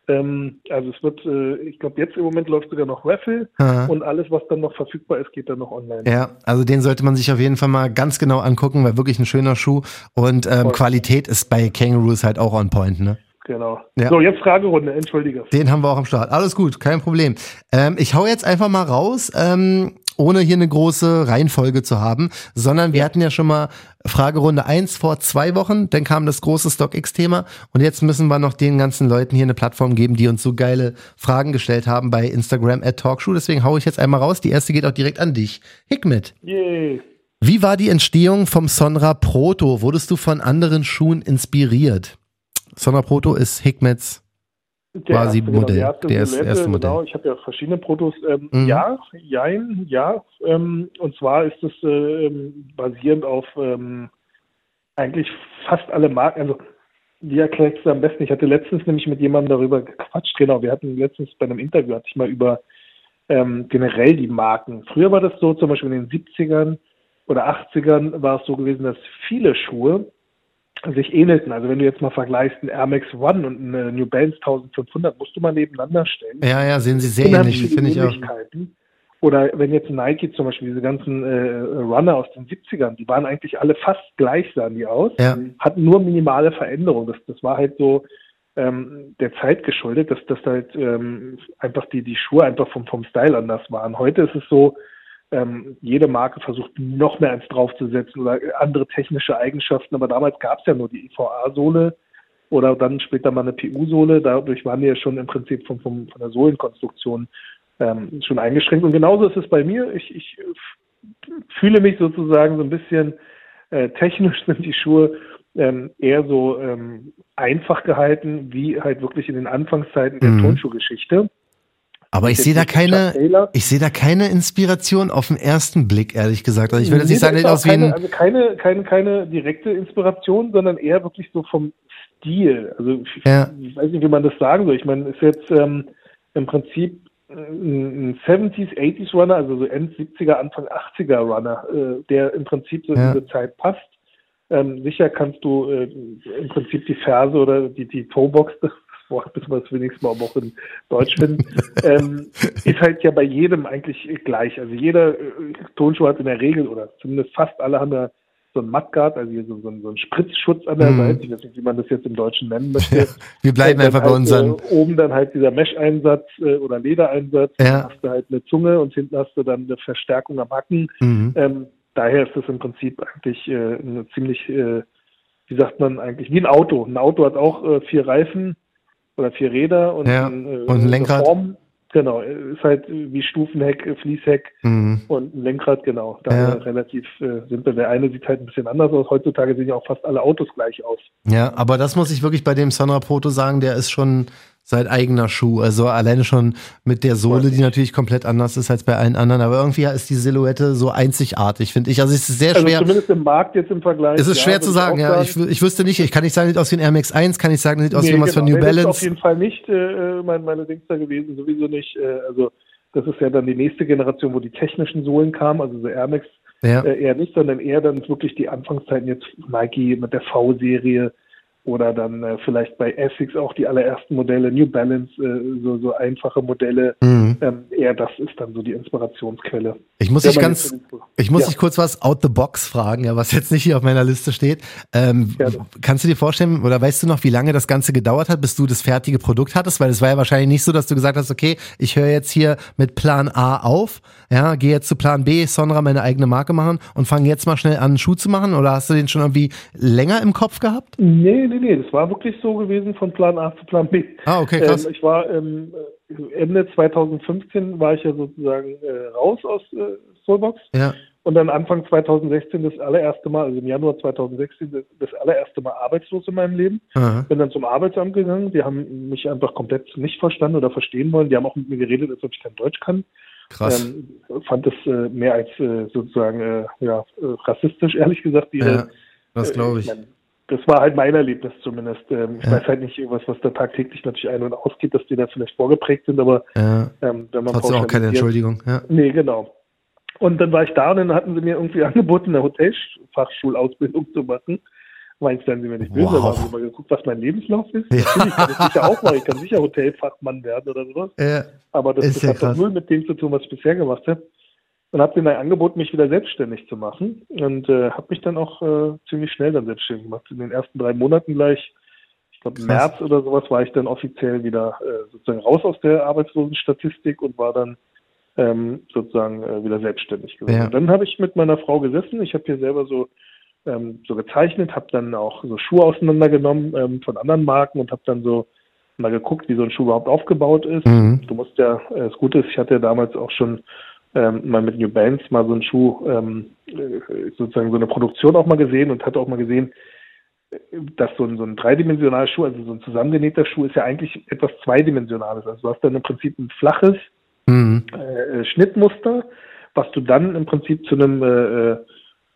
Ähm, also es wird, äh, ich glaube jetzt im Moment läuft sogar noch Raffle Ja. und alles, was dann noch verfügbar ist, geht dann noch online. Ja, also den sollte man sich auf jeden Fall mal ganz genau angucken, weil wirklich ein schöner Schuh und ähm. Qualität ist bei Kangaroos halt auch on point, ne? Genau. Ja. So, jetzt Fragerunde, entschuldige. Den haben wir auch am Start. Alles gut, kein Problem. Ähm, ich hau jetzt einfach mal raus, ähm, ohne hier eine große Reihenfolge zu haben, sondern wir hatten ja schon mal Fragerunde 1 vor zwei Wochen, dann kam das große StockX-Thema und jetzt müssen wir noch den ganzen Leuten hier eine Plattform geben, die uns so geile Fragen gestellt haben bei Instagram at Talkshow. Deswegen hau ich jetzt einmal raus. Die erste geht auch direkt an dich. Hikmet. Yay. Wie war die Entstehung vom Sonra Proto? Wurdest du von anderen Schuhen inspiriert? Sonra Proto ist Hikmets Der Quasi erste, genau, Modell. erste Der ist- Silhouette, erste Modell. Genau, ich habe ja verschiedene Protos. Ähm, Mhm. Ja, jein, ja. Ähm, und zwar ist es äh, ähm, basierend auf ähm, eigentlich fast alle Marken. Also, wie erkläre ich es am besten? Ich hatte letztens nämlich mit jemandem darüber gequatscht. Genau, wir hatten letztens bei einem Interview, hatte ich mal über ähm, generell die Marken. Früher war das so, zum Beispiel in den 70ern oder 80ern war es so gewesen, dass viele Schuhe sich ähnelten. Also wenn du jetzt mal vergleichst, ein Air Max One und eine New Balance 1500, musst du mal nebeneinander stellen. Ja, ja, sehen sie sehr ähnlich, finde ich auch. Oder wenn jetzt Nike zum Beispiel diese ganzen äh, Runner aus den 70ern, die waren eigentlich alle fast gleich, sahen die aus, Ja. hatten nur minimale Veränderungen. Das, das war halt so ähm, der Zeit geschuldet, dass das halt ähm, einfach die, die Schuhe einfach vom, vom Style anders waren. Heute ist es so, ähm, jede Marke versucht noch mehr eins draufzusetzen oder andere technische Eigenschaften, aber damals gab es ja nur die EVA-Sohle oder dann später mal eine PU-Sohle. Dadurch waren die ja schon im Prinzip vom, vom, von der Sohlenkonstruktion ähm, schon eingeschränkt. Und genauso ist es bei mir. Ich, ich fühle mich sozusagen so ein bisschen äh, technisch sind die Schuhe ähm, eher so ähm, einfach gehalten, wie halt wirklich in den Anfangszeiten der Mhm. Turnschuhgeschichte. Aber ich sehe da keine, ich sehe da keine Inspiration auf den ersten Blick, ehrlich gesagt. Also ich würde jetzt nicht Nee, sagen, aus wie keine, ein, also keine, keine, keine direkte Inspiration, sondern eher wirklich so vom Stil. Also ich, Ja. ich weiß nicht, wie man das sagen soll. Ich meine, ist jetzt ähm, im Prinzip ein ein 70s, 80s Runner, also so End 70er, Anfang 80er Runner, äh, der im Prinzip so in Ja. diese Zeit passt. Ähm, sicher kannst du äh, im Prinzip die Ferse oder die, die Toebox, Wort müssen wir es wenigstens mal auch in Deutsch finden, ähm, ist halt ja bei jedem eigentlich gleich. Also jeder äh, Tonschuh hat in der Regel, oder zumindest fast alle haben ja so ein Mudguard, also hier so, so, so ein Spritzschutz an der Mhm. Seite, ich weiß nicht, wie man das jetzt im Deutschen nennen möchte. Ja, wir bleiben einfach bei halt, unseren. Äh, oben dann halt dieser Mesh-Einsatz äh, oder Ledereinsatz. Ja. Hast du halt eine Zunge und hinten hast du dann eine Verstärkung am Hacken. Mhm. Ähm, daher ist das im Prinzip eigentlich äh, eine ziemlich, äh, wie sagt man eigentlich, wie ein Auto. Ein Auto hat auch äh, vier Reifen oder vier Räder und, Ja, ein, äh, und ein Lenkrad. Form. Genau, äh, ist halt wie Stufenheck, äh, Fließheck Mhm. und ein Lenkrad, genau. Daher Ja. relativ äh, simpel. Der eine sieht halt ein bisschen anders aus. Heutzutage sehen ja auch fast alle Autos gleich aus. Ja, aber das muss ich wirklich bei dem Sonra Proto sagen, der ist schon sein eigener Schuh. Also alleine schon mit der Sohle, die natürlich komplett anders ist als bei allen anderen. Aber irgendwie ist die Silhouette so einzigartig, finde ich. Also es ist sehr Also schwer. zumindest im Markt jetzt im Vergleich. Es ist ja, schwer zu ich sagen, ja. Ich, ich wüsste nicht, ich kann nicht sagen, sieht aus wie ein Air Max 1, kann nicht sagen, sieht aus wie Nee, was von genau. New Nee, das ist auf Balance. jeden Fall nicht äh, mein, meine Dings da gewesen, sowieso nicht. Äh, also das ist ja dann die nächste Generation, wo die technischen Sohlen kamen, also so Air Max Ja. äh, eher nicht, sondern eher dann wirklich die Anfangszeiten jetzt Nike mit der V-Serie oder dann äh, vielleicht bei Essex auch die allerersten Modelle, New Balance, äh, so, so einfache Modelle. Mhm. Ähm, eher das ist dann so die Inspirationsquelle. Ich muss dich ganz, Ich muss Ja. dich kurz was out the box fragen, ja, was jetzt nicht hier auf meiner Liste steht. Ähm, kannst du dir vorstellen oder weißt du noch, wie lange das Ganze gedauert hat, bis du das fertige Produkt hattest? Weil es war ja wahrscheinlich nicht so, dass du gesagt hast, okay, ich höre jetzt hier mit Plan A auf, ja, gehe jetzt zu Plan B, Sonra meine eigene Marke machen und fange jetzt mal schnell an, einen Schuh zu machen? Oder hast du den schon irgendwie länger im Kopf gehabt? Nee, nee, nee, das war wirklich so gewesen von Plan A zu Plan B. Ah, okay, krass. Ähm, ich war ähm, Ende 2015 war ich ja sozusagen äh, raus aus äh, Soulbox Ja, und dann Anfang 2016 das allererste Mal, also im Januar 2016 das, allererste Mal arbeitslos in meinem Leben. aha, Bin dann zum Arbeitsamt gegangen. Die haben mich einfach komplett nicht verstanden oder verstehen wollen. Die haben auch mit mir geredet, als ob ich kein Deutsch kann. krass. Ähm, fand das äh, mehr als äh, sozusagen äh, ja, äh, rassistisch, ehrlich gesagt. Ihre, ja, das glaube ich. äh, mein, das war halt mein Erlebnis zumindest. Ähm, ich Ja. weiß halt nicht, was, was da tagtäglich natürlich ein- und ausgeht, dass die da vielleicht vorgeprägt sind, aber Ja, ähm, wenn man trotzdem auch keine Entschuldigung. Ja. Nee, genau. Und dann war ich da und dann hatten sie mir irgendwie angeboten, eine Hotelfachschulausbildung zu machen. Meinst dann sie mir nicht böse, Wow. aber haben sie mal geguckt, was mein Lebenslauf ist. Ja. Natürlich kann ich sicher auch mal, ich kann sicher Hotelfachmann werden oder sowas. Ja, Aber das, das ja hat doch null mit dem zu tun, was ich bisher gemacht habe. Und habe denen ein Angebot, mich wieder selbstständig zu machen. Und äh, habe mich dann auch äh, ziemlich schnell dann selbstständig gemacht. In den ersten drei Monaten gleich, ich glaube im. März oder sowas, war ich dann offiziell wieder äh, sozusagen raus aus der Arbeitslosenstatistik und war dann ähm, sozusagen äh, wieder selbstständig gewesen. Ja. Dann habe ich mit meiner Frau gesessen. Ich habe hier selber so ähm, so gezeichnet, habe dann auch so Schuhe auseinandergenommen ähm, von anderen Marken und habe dann so mal geguckt, wie so ein Schuh überhaupt aufgebaut ist. Mhm. Du musst ja, äh, das Gute ist, ich hatte ja damals auch schon ähm, mal mit New Balance mal so einen Schuh, ähm, äh, sozusagen so eine Produktion auch mal gesehen und hatte auch mal gesehen, äh, dass so ein, so ein dreidimensionaler Schuh, also so ein zusammengenähter Schuh, ist ja eigentlich etwas zweidimensionales. Also du hast dann im Prinzip ein flaches Mhm. äh, Schnittmuster, was du dann im Prinzip zu einem äh, äh,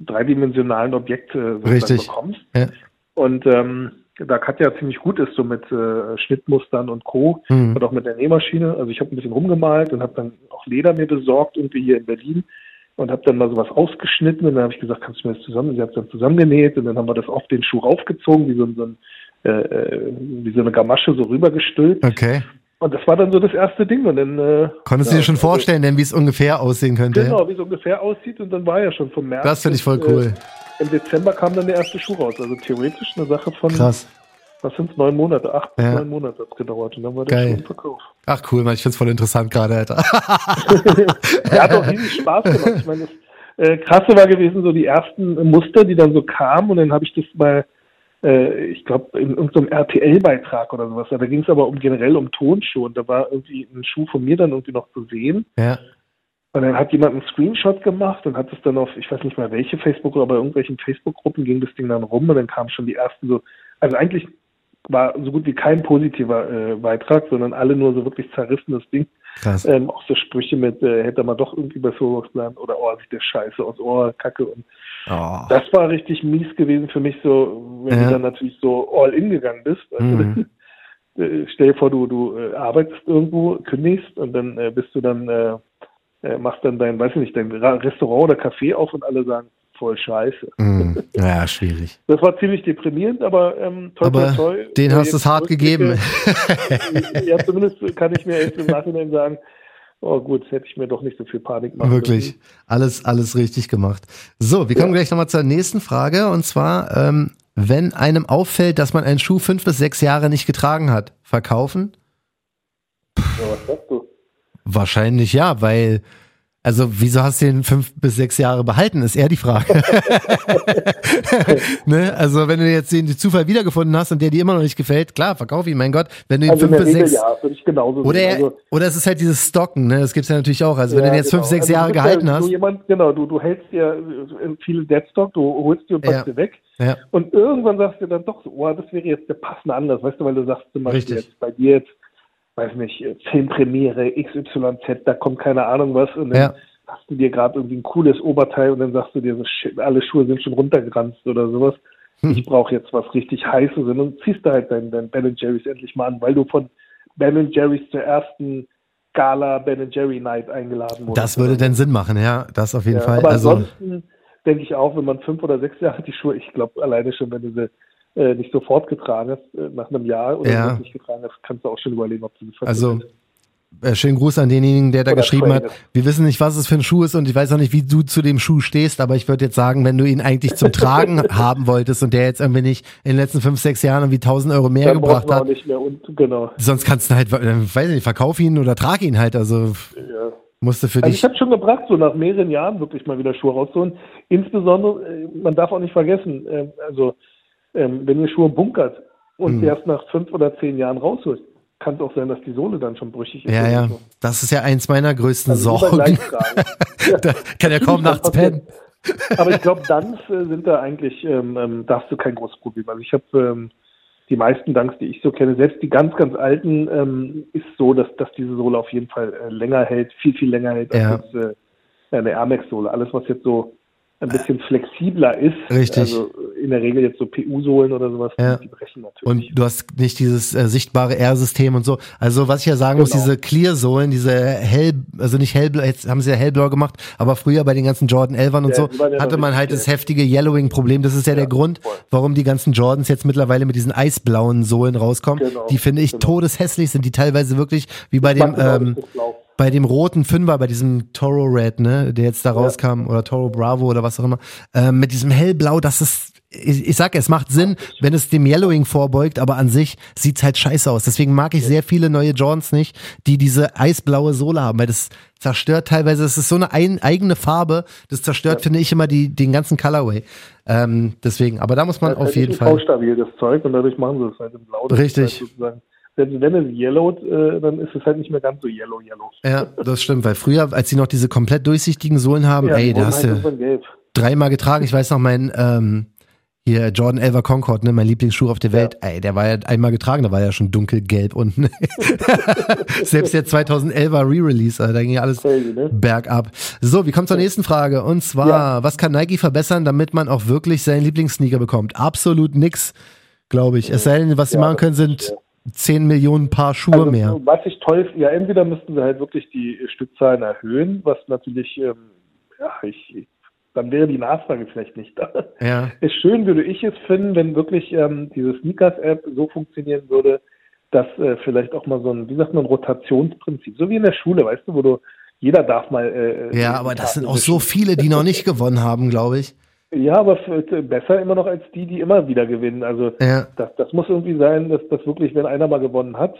dreidimensionalen Objekt äh, Richtig. bekommst. Ja. Und ähm, da Katja ziemlich gut ist, so mit äh, Schnittmustern und Co. Mhm. und auch mit der Nähmaschine. Also ich habe ein bisschen rumgemalt und habe dann auch Leder mir besorgt, irgendwie hier in Berlin und habe dann mal sowas ausgeschnitten und dann habe ich gesagt, kannst du mir das zusammen? Sie hat es dann zusammengenäht und dann haben wir das auf den Schuh raufgezogen, wie so, ein- so, ein, äh, äh, wie so eine Gamasche so rübergestülpt. Okay. Und das war dann so das erste Ding. Und dann äh, Konntest du ja, dir schon also- vorstellen, denn wie es ungefähr aussehen könnte? Genau, wie es ungefähr aussieht. Und dann war ja schon vom März. Das finde ich voll bis, cool. Im Dezember kam dann der erste Schuh raus. Also theoretisch eine Sache von, Krass. was sind Neun Monate, acht bis Ja. neun Monate hat gedauert. Und dann war der Geil. Schuh im Verkauf. Ach cool, Mann, ich find's voll interessant gerade, Alter. Der hat auch riesig Spaß gemacht. Ich meine, das äh, Krasse war gewesen, so die ersten Muster, die dann so kamen. Und dann habe ich das mal, äh, ich glaube, in irgendeinem RTL-Beitrag oder sowas. Da ging es aber um generell um Tonschuhe. Und da war irgendwie ein Schuh von mir dann irgendwie noch zu sehen. ja. Und dann hat jemand einen Screenshot gemacht und hat es dann auf, ich weiß nicht mehr welche Facebook, aber bei irgendwelchen Facebook-Gruppen ging das Ding dann rum und dann kamen schon die ersten so, also eigentlich war so gut wie kein positiver äh, Beitrag, sondern alle nur so wirklich zerrissenes Ding. Krass. Ähm, auch so Sprüche mit, äh, hätte man doch irgendwie bei Soulbox bleiben oder oh, sieht der Scheiße aus, oh, Kacke. Und Oh. das war richtig mies gewesen für mich, so, wenn Ja. du dann natürlich so all in gegangen bist. weißt Mhm. Äh, Stell dir vor, du, du äh, arbeitest irgendwo, kündigst und dann äh, bist du dann, äh, machst dann dein, weiß ich nicht, dein Ra- Restaurant oder Café auf und alle sagen, voll scheiße. Mhm. Ja, schwierig. Das war ziemlich deprimierend, aber ähm, toi, Aber toi, toi, den hast du es jetzt hart gegeben. ja, zumindest kann ich mir jetzt im Nachhinein sagen, oh gut, hätte ich mir doch nicht so viel Panik machen Wirklich. Alles, alles richtig gemacht. So, wir kommen Ja. gleich nochmal zur nächsten Frage. Und zwar, ähm, wenn einem auffällt, dass man einen Schuh fünf bis sechs Jahre nicht getragen hat, verkaufen? Ja, was sagst du? Wahrscheinlich ja, weil, also wieso hast du den fünf bis sechs Jahre behalten, ist eher die Frage. ne? Also wenn du jetzt den Zufall wiedergefunden hast und der dir immer noch nicht gefällt, klar, verkauf ihn, mein Gott. Wenn du ihn Also fünf bis sechs ja, oder. Also, oder es ist halt dieses Stocken, ne? Das gibt's ja natürlich auch. Also wenn ja, du den jetzt fünf, genau. sechs Also, Jahre du gehalten ja, hast. Du jemand, genau, du, du hältst dir äh, viel Deadstock, du holst dir und packst dir weg. Ja. Und irgendwann sagst du dann doch so, oh, das wäre jetzt der passende Anlass, weißt du, weil du sagst zum Beispiel Richtig. jetzt bei dir jetzt, weiß nicht, Filmpremiere, XYZ, da kommt keine Ahnung was und dann Ja. hast du dir gerade irgendwie ein cooles Oberteil und dann sagst du dir, alle Schuhe sind schon runtergeranzt oder sowas. Hm. Ich brauche jetzt was richtig Heißes und dann ziehst du halt dein, dein Ben Jerry's endlich mal an, weil du von Ben Jerry's zur ersten Gala Ben Jerry Night eingeladen wurdest. Das würde denn Sinn machen, ja, das auf jeden Ja, Fall. aber Also, ansonsten denke ich auch, wenn man fünf oder sechs Jahre die Schuhe, ich glaube alleine schon, wenn du sie äh, nicht sofort getragen hast, äh, nach einem Jahr oder Ja. nicht getragen hast, kannst du auch schon überlegen, ob du sie Also. Äh, schönen Gruß an denjenigen, der da Oder geschrieben hat, wir wissen nicht, was es für ein Schuh ist und ich weiß auch nicht, wie du zu dem Schuh stehst, aber ich würde jetzt sagen, wenn du ihn eigentlich zum Tragen haben wolltest und der jetzt irgendwie nicht in den letzten fünf, sechs Jahren irgendwie 1000 Euro mehr Dann gebracht hat, nicht mehr und genau. sonst kannst du halt, äh, weiß ich nicht, verkauf ihn oder trag ihn halt, also Ja. musst du für Also dich. ich habe schon gebracht, so nach mehreren Jahren wirklich mal wieder Schuhe rauszuholen. Insbesondere, äh, man darf auch nicht vergessen, also ähm, wenn ihr Schuhe bunkert und Mhm. erst nach fünf oder zehn Jahren rausholt, kann es auch sein, dass die Sohle dann schon brüchig ist. Ja, ja, so. das ist ja eins meiner größten Also Sorgen. da kann ja kaum nachts pennen. Aber ich glaube, Dunks äh, sind da eigentlich, ähm, ähm, da hast du kein großes Problem. Also ich habe ähm, die meisten Dunks, die ich so kenne, selbst die ganz, ganz alten, ähm, ist so, dass, dass diese Sohle auf jeden Fall äh, länger hält, viel, viel länger hält Ja. als äh, eine Air Max-Sohle. Alles, was jetzt so ein bisschen flexibler ist, Richtig. also in der Regel jetzt so PU-Sohlen oder sowas, Ja. die brechen natürlich. Und du hast nicht dieses äh, sichtbare R-System und so. Also was ich ja sagen muss, Genau. diese Clear-Sohlen, diese hell, also nicht hellblau, jetzt haben sie ja hellblau gemacht, aber früher bei den ganzen Jordan 11ern und Ja, so, ja hatte man halt das heftige Yellowing-Problem. Das ist ja, der Grund, voll. warum die ganzen Jordans jetzt mittlerweile mit diesen eisblauen Sohlen rauskommen. Genau, die finde ich genau. todeshässlich, sind die teilweise wirklich wie bei dem, ähm. Bei dem roten Fünfer, bei diesem Toro Red, ne, der jetzt da rauskam, oder Toro Bravo oder was auch immer, ähm, mit diesem hellblau, das ist, ich, ich sag, es macht Sinn, wenn es dem Yellowing vorbeugt, aber an sich sieht's halt scheiße aus. Deswegen mag ich sehr viele neue Jordans nicht, die diese eisblaue Sohle haben, weil das zerstört teilweise, es ist so eine ein, eigene Farbe, das zerstört, finde ich, immer die, den ganzen Colorway. Ähm, deswegen, aber da muss man Das ist auf jeden Fall. stabil das Zeug und dadurch machen sie es halt im Blau. Das Richtig. Ist halt selbst wenn es yellowt, äh, dann ist es halt nicht mehr ganz so yellow, yellow. Ja, das stimmt, weil früher, als sie noch diese komplett durchsichtigen Sohlen haben, Ja, ey, da hast halt du dreimal getragen. Ich weiß noch, mein ähm, hier Jordan 11er Concord, ne, mein Lieblingsschuh auf der Welt. Ey, der war ja einmal getragen, da war ja schon dunkelgelb unten. Selbst der 2011er Re-Release, da ging ja alles Crazy, ne? bergab. So, wir kommen zur nächsten Frage. Und zwar, Ja. was kann Nike verbessern, damit man auch wirklich seinen Lieblingssneaker bekommt? Absolut nix, glaube ich. Es sei denn, was sie Ja, machen können, sind 10 Millionen Paar Schuhe Also, mehr. Was ich toll, ja, entweder müssten sie halt wirklich die Stückzahlen erhöhen, was natürlich, ähm, ja, ich, dann wäre die Nachfrage vielleicht nicht da. Ja. Ist schön, würde ich es finden, wenn wirklich ähm, diese Sneakers-App so funktionieren würde, dass äh, vielleicht auch mal so ein, wie sagt man, Rotationsprinzip, so wie in der Schule, weißt du, wo du, jeder darf mal. Äh, Ja, aber das sind auch so viele, die noch nicht gewonnen haben, glaube ich. Ja, aber besser immer noch als die, die immer wieder gewinnen. Also Ja. das, das muss irgendwie sein, dass das wirklich, wenn einer mal gewonnen hat,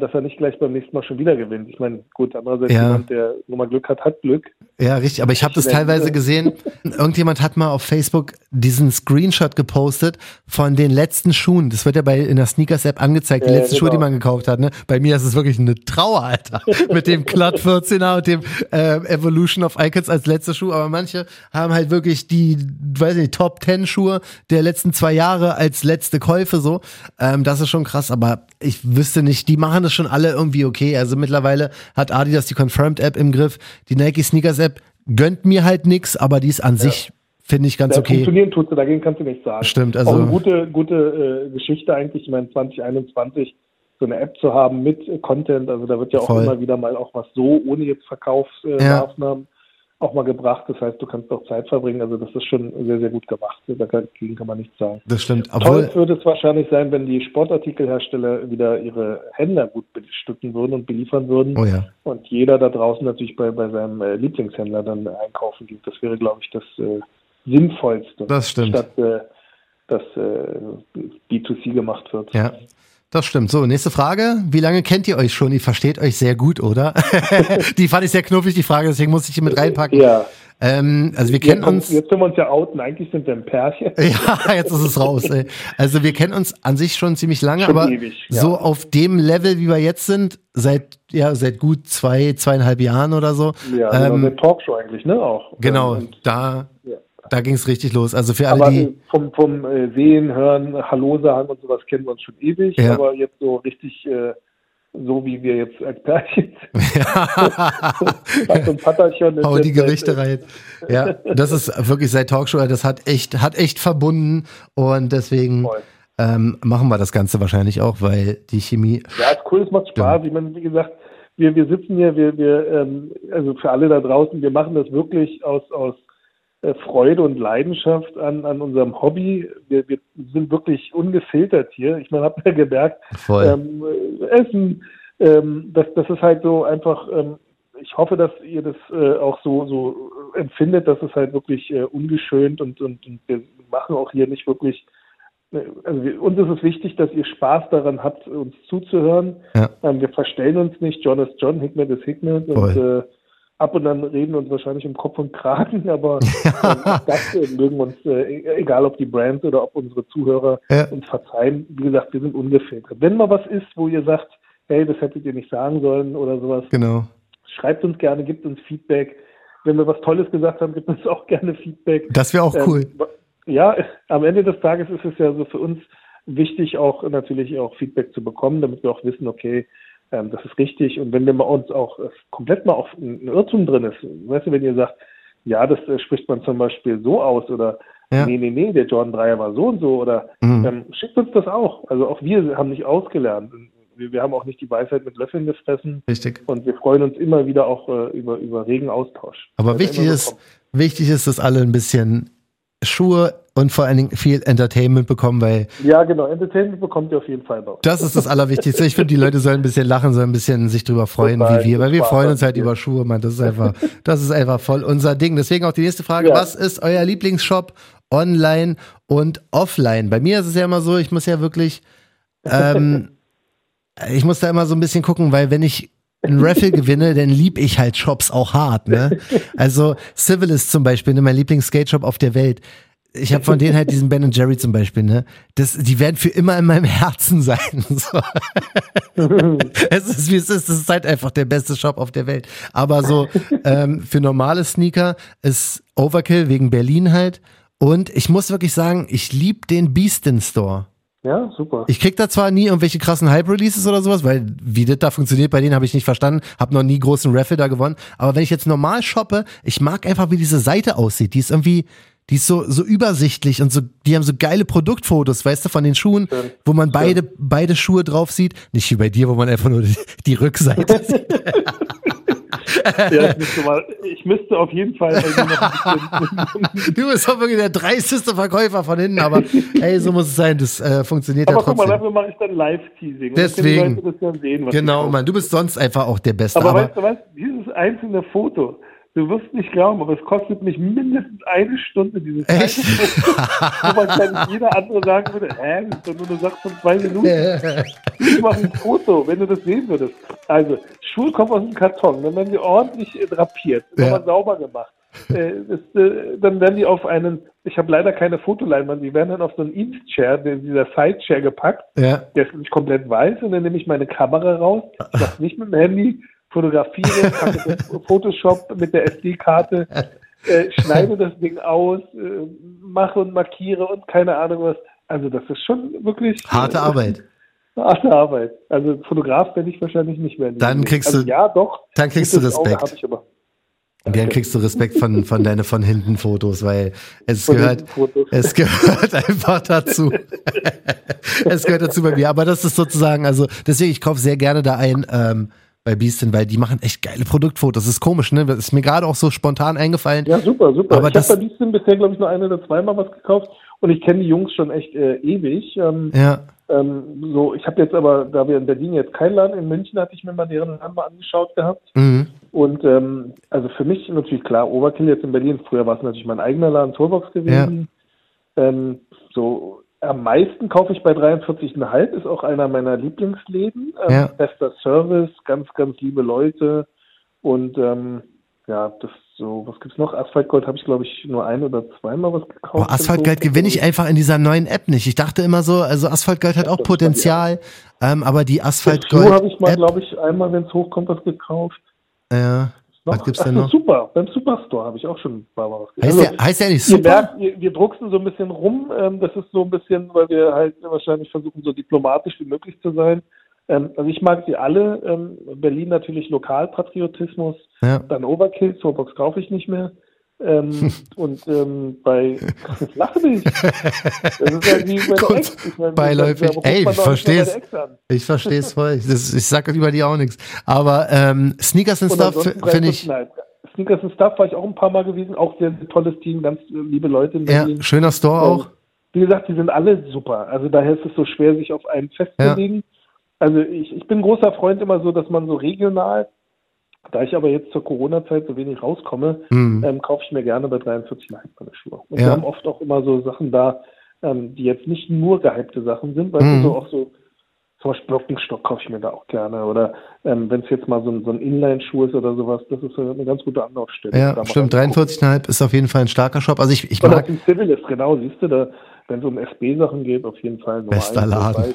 dass er nicht gleich beim nächsten Mal schon wieder gewinnt. Ich meine, gut, andererseits Ja. jemand, der nur mal Glück hat, hat Glück. Ja, richtig, aber ich habe das teilweise äh, gesehen. Irgendjemand hat mal auf Facebook diesen Screenshot gepostet von den letzten Schuhen. Das wird ja bei in der Sneakers App angezeigt, die Ja, letzten Schuhe, die genau. man gekauft hat. Ne? Bei mir ist es wirklich eine Trauer, Alter. Mit dem Clut 14er und dem äh, Evolution of Icons als letzter Schuh. Aber manche haben halt wirklich die, weiß nicht, Top 10 Schuhe der letzten zwei Jahre als letzte Käufe so. Ähm, das ist schon krass, aber ich wüsste nicht, die machen das schon alle irgendwie okay. Also mittlerweile hat Adidas die Confirmed App im Griff. Die Nike Sneakers App gönnt mir halt nix, aber die ist an sich, finde ich ganz Ja, okay. Funktionieren tut sie, dagegen kannst du nichts sagen. Stimmt, also- Auch eine gute, gute äh, Geschichte eigentlich, ich meine 2021 so eine App zu haben mit äh, Content, also da wird ja auch Voll. immer wieder mal auch was so, ohne jetzt Verkaufsmaßnahmen, äh, Ja. Auch mal gebracht. Das heißt, du kannst auch Zeit verbringen, also das ist schon sehr, sehr gut gemacht. Dagegen kann man nichts sagen. Das stimmt. Toll würde es wahrscheinlich sein, wenn die Sportartikelhersteller wieder ihre Händler gut bestücken würden und beliefern würden. oh ja. Und jeder da draußen natürlich bei, bei seinem äh, Lieblingshändler dann einkaufen geht. Das wäre, glaube ich, das äh, Sinnvollste. Das stimmt. Statt äh, dass äh, B2C gemacht wird. Ja. Das stimmt. So, nächste Frage. Wie lange kennt ihr euch schon? Ihr versteht euch sehr gut, oder? die fand ich sehr knuffig, die Frage, deswegen musste ich die mit reinpacken. Ja. Ähm, also wir kennen uns. jetzt können wir uns ja outen. Eigentlich sind wir ein Pärchen. Ja, jetzt ist es raus. Ey. Also wir kennen uns an sich schon ziemlich lange, Schon aber ewig, ja. so auf dem Level, wie wir jetzt sind, seit ja seit gut zwei zweieinhalb Jahren oder so. Ja, ähm, genau, eine Talkshow eigentlich, ne? Auch. genau, Und, da ja. Da ging's richtig los. Also für alle Aber die vom, vom äh, Sehen, Hören, Hallo sagen und sowas kennen wir uns schon ewig. Ja. Aber jetzt so richtig, äh, so wie wir jetzt als Pärchen ist Hau die Gerichte rein. Ja, das ist wirklich seit Talkshow, das hat echt, hat echt verbunden und deswegen ähm, machen wir das Ganze wahrscheinlich auch, weil die Chemie. Ja, ist cool, es macht Spaß. Ich meine, wie gesagt, wir, wir sitzen hier, wir, wir, ähm, also für alle da draußen, wir machen das wirklich aus, aus Freude und Leidenschaft an, an unserem Hobby. Wir, wir sind wirklich ungefiltert hier. Ich meine, habt ihr gemerkt, ähm, äh, Essen, ähm, das, das ist halt so einfach, ähm, ich hoffe, dass ihr das äh, auch so, so empfindet, dass es halt wirklich äh, ungeschönt und, und, und wir machen auch hier nicht wirklich äh, also wir, uns ist es wichtig, dass ihr Spaß daran habt, uns zuzuhören. Ja. Ähm, wir verstellen uns nicht. John ist John, Hickmet ist Hickmet. Und äh, ab und dann reden uns wahrscheinlich um Kopf und Kragen, aber äh, das äh, mögen uns, äh, egal ob die Brands oder ob unsere Zuhörer ja. uns verzeihen. Wie gesagt, wir sind ungefiltert. Wenn mal was ist, wo ihr sagt, hey, das hättet ihr nicht sagen sollen oder sowas, genau. schreibt uns gerne, gibt uns Feedback. Wenn wir was Tolles gesagt haben, gibt uns auch gerne Feedback. Das wäre auch ähm, cool. Ja, am Ende des Tages ist es ja so für uns wichtig, auch natürlich auch Feedback zu bekommen, damit wir auch wissen, okay, ähm, das ist richtig. Und wenn wir mal uns auch äh, komplett mal auf ein Irrtum drin ist, weißt du, wenn ihr sagt, ja, das äh, spricht man zum Beispiel so aus oder ja. nee, nee, nee, der Jordan Dreier war so und so oder mhm. ähm, schickt uns das auch. Also auch wir haben nicht ausgelernt. Wir, wir, haben auch nicht die Weisheit mit Löffeln gefressen. Richtig. Und wir freuen uns immer wieder auch äh, über, über regen Austausch. Aber wichtig ist, wichtig ist, dass alle ein bisschen Schuhe und vor allen Dingen viel Entertainment bekommen, weil. Ja, genau, Entertainment bekommt ihr auf jeden Fall bei uns. Das ist das Allerwichtigste. Ich finde, die Leute sollen ein bisschen lachen, sollen ein bisschen sich drüber freuen, Total, wie wir, weil wir freuen uns halt über Schuhe, man. Das ist einfach, das ist einfach voll unser Ding. Deswegen auch die nächste Frage. Ja. Was ist euer Lieblingsshop online und offline? Bei mir ist es ja immer so, ich muss ja wirklich, ähm, ich muss da immer so ein bisschen gucken, weil wenn ich ein Raffle gewinne, dann lieb ich halt Shops auch hart, ne? Also Civilist zum Beispiel, ne, mein Lieblings-Skate-Shop auf der Welt. Ich habe von denen halt diesen Ben Jerry zum Beispiel, ne? Das, die werden für immer in meinem Herzen sein. So. es ist wie es ist, das ist halt einfach der beste Shop auf der Welt. Aber so ähm, für normale Sneaker ist Overkill wegen Berlin halt. Und ich muss wirklich sagen, ich lieb den Beastin Store. Ja, super. Ich krieg da zwar nie irgendwelche krassen Hype-Releases oder sowas, weil wie das da funktioniert, bei denen habe ich nicht verstanden, habe noch nie großen Raffle da gewonnen. Aber wenn ich jetzt normal shoppe, ich mag einfach, wie diese Seite aussieht. Die ist irgendwie, die ist so, so übersichtlich und so, die haben so geile Produktfotos, weißt du, von den Schuhen, Schön. wo man beide, beide Schuhe drauf sieht. Nicht wie bei dir, wo man einfach nur die, die Rückseite sieht. ja, ich müsste, mal, ich müsste auf jeden Fall Du bist doch wirklich der dreisteste Verkäufer von hinten, aber ey, so muss es sein, das äh, funktioniert aber ja trotzdem. Aber guck mal, dafür mache ich dann Live-Teasing. Deswegen. Sehen, genau, Mann, du bist sonst einfach auch der Beste. Aber, aber weißt du was, dieses einzelne Foto, Du wirst nicht glauben, aber es kostet mich mindestens eine Stunde, dieses Echt? Wo man dann jeder andere sagen würde, hä, das ist doch nur eine Sache von zwei Minuten. ich mache ein Foto, wenn du das sehen würdest. Also, Schuhe kommen aus dem Karton, dann werden die ordentlich drapiert, ja. sauber gemacht. Äh, ist, äh, dann werden die auf einen, ich habe leider keine Fotoleinwand, die werden dann auf so einen Inst-Chair, dieser Side-Chair gepackt. Ja. Der ist nicht komplett weiß und dann nehme ich meine Kamera raus, das nicht mit dem Handy, fotografiere, packe Photoshop mit der SD-Karte, äh, schneide das Ding aus, äh, mache und markiere und keine Ahnung was. Also das ist schon wirklich harte Arbeit. Harte Arbeit. Also Fotograf werde ich wahrscheinlich nicht mehr. Dann kriegst also, du ja doch. Dann kriegst du Respekt. Auge, ich aber. Und dann kriegst du Respekt von, von deine von hinten Fotos, weil es von gehört, es gehört einfach dazu. es gehört dazu bei mir. Aber das ist sozusagen, also deswegen, ich kaufe sehr gerne da ein, ähm, bei Beastin, weil die machen echt geile Produktfotos. Das ist komisch, ne? Das ist mir gerade auch so spontan eingefallen. Ja, super, super. Aber ich habe bei Beastin bisher, glaube ich, nur ein oder zweimal was gekauft und ich kenne die Jungs schon echt äh, ewig. Ähm, ja. Ähm, so, ich habe jetzt aber, da wir in Berlin jetzt keinen Laden, in München hatte ich mir mal deren Laden mal angeschaut gehabt. Mhm. Und ähm, also für mich natürlich klar, Overkill jetzt in Berlin. Früher war es natürlich mein eigener Laden, Toolbox gewesen. Ja. Ähm, so am meisten kaufe ich bei 43,5, ist auch einer meiner Lieblingsläden. Ähm, ja. Bester Service, ganz, ganz liebe Leute. Und ähm, ja, das so, was gibt's noch? Asphaltgold habe ich, glaube ich, nur ein oder zweimal was gekauft. Oh, Asphaltgold gewinne ich einfach in dieser neuen App nicht. Ich dachte immer so, also Asphaltgold hat auch Potenzial, ähm, aber die Asphaltgold. habe ich mal, glaube ich, einmal, wenn es hochkommt, was gekauft. Ja. Noch? Was gibt's denn noch? Super, beim Superstore habe ich auch schon ein paar Mal was gesehen. Heißt, also, der, heißt der nicht super? Merkt, wir, wir drucksen so ein bisschen rum. Ähm, das ist so ein bisschen, weil wir halt wahrscheinlich versuchen, so diplomatisch wie möglich zu sein. Ähm, also ich mag sie alle. Ähm, Berlin natürlich Lokalpatriotismus. Ja. Dann Overkill, Soulbox kaufe ich nicht mehr. Ähm, und ähm, bei lache nicht. Das ist ja wie bei Ex. Ich mein, Beiläufig. Ey, ich versteh's. Ich versteh's voll. Das, ich sag über die auch nichts. Aber ähm, Sneakers and Stuff finde ich. Sneakers and Stuff war ich auch ein paar Mal gewesen. Auch sehr, tolles Team, ganz liebe Leute. ja, schöner Store auch. Wie gesagt, die sind alle super. Also daher ist es so schwer, sich auf einen festzulegen. Ja. Also ich, ich bin großer Freund immer so, dass man so regional, da ich aber jetzt zur Corona-Zeit so wenig rauskomme, Mhm. ähm, kaufe ich mir gerne bei 43 meine Schuhe. Und Ja. wir haben oft auch immer so Sachen da, ähm, die jetzt nicht nur gehypte Sachen sind, weil Mhm. so auch so zum Beispiel Birkenstock kaufe ich mir da auch gerne. Oder ähm, wenn es jetzt mal so ein, so ein Inline-Schuh ist oder sowas, das ist eine ganz gute Anlaufstelle. Ja, stimmt. reingucken. 43,5 ist auf jeden Fall ein starker Shop. Also ich, ich auch mag, Civil ist, genau, siehst du, da, wenn es um SB-Sachen geht, auf jeden Fall Bester Laden.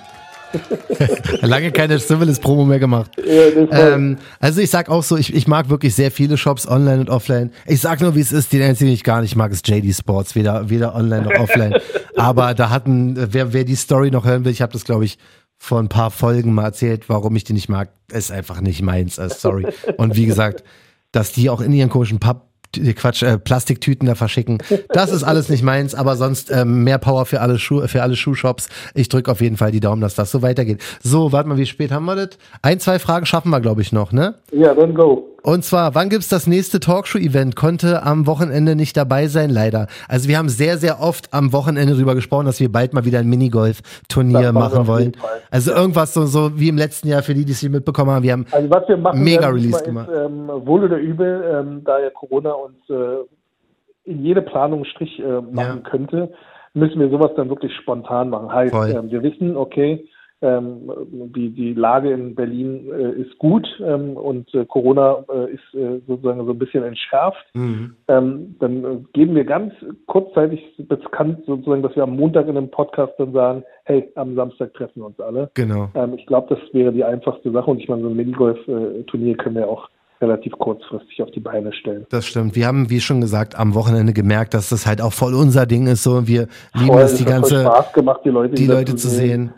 lange keine Civilist-Promo mehr gemacht. Ja, Ähm, also ich sag auch so, ich, ich mag wirklich sehr viele Shops, online und offline. Ich sag nur, wie es ist, den einzigen, den ich gar nicht mag, ist JD Sports, weder, weder online noch offline. Aber da hatten, wer, wer die Story noch hören will, ich habe das, glaube ich, vor ein paar Folgen mal erzählt, warum ich die nicht mag, ist einfach nicht meins, äh, sorry. Und wie gesagt, dass die auch in ihren komischen Papp Quatsch, äh, Plastiktüten da verschicken. Das ist alles nicht meins, aber sonst ähm, mehr Power für alle Schuh, für alle Schuhshops. Ich drücke auf jeden Fall die Daumen, dass das so weitergeht. So, warte mal, wie spät haben wir das? Ein, zwei Fragen schaffen wir, glaube ich, noch, ne? ja, dann go. Und zwar, wann gibt's das nächste Talkshow-Event? Konnte am Wochenende nicht dabei sein, leider. Also wir haben sehr, sehr oft am Wochenende drüber gesprochen, dass wir bald mal wieder ein Minigolf-Turnier machen wollen. Also irgendwas so, so wie im letzten Jahr für die, die es hier mitbekommen haben. Wir haben Also was wir machen, Mega Release ist, gemacht. ähm, wohl oder übel, ähm, da ja Corona uns äh, in jede Planung Strich äh, machen Ja. könnte, müssen wir sowas dann wirklich spontan machen. Heißt, ähm, wir wissen, okay, ähm, die, die Lage in Berlin äh, ist gut ähm, und äh, Corona äh, ist äh, sozusagen so ein bisschen entschärft. Mhm. Ähm, dann äh, geben wir ganz kurzzeitig bekannt sozusagen, dass wir am Montag in einem Podcast dann sagen, hey, am Samstag treffen wir uns alle. genau. Ähm, ich glaube, das wäre die einfachste Sache und ich meine, so ein Minigolf-Turnier können wir auch relativ kurzfristig auf die Beine stellen. Das stimmt. Wir haben, wie schon gesagt, am Wochenende gemerkt, dass das halt auch voll unser Ding ist. So, wir lieben Voll, es, die ganze, Spaß gemacht, die Leute, die Leute zu sehen.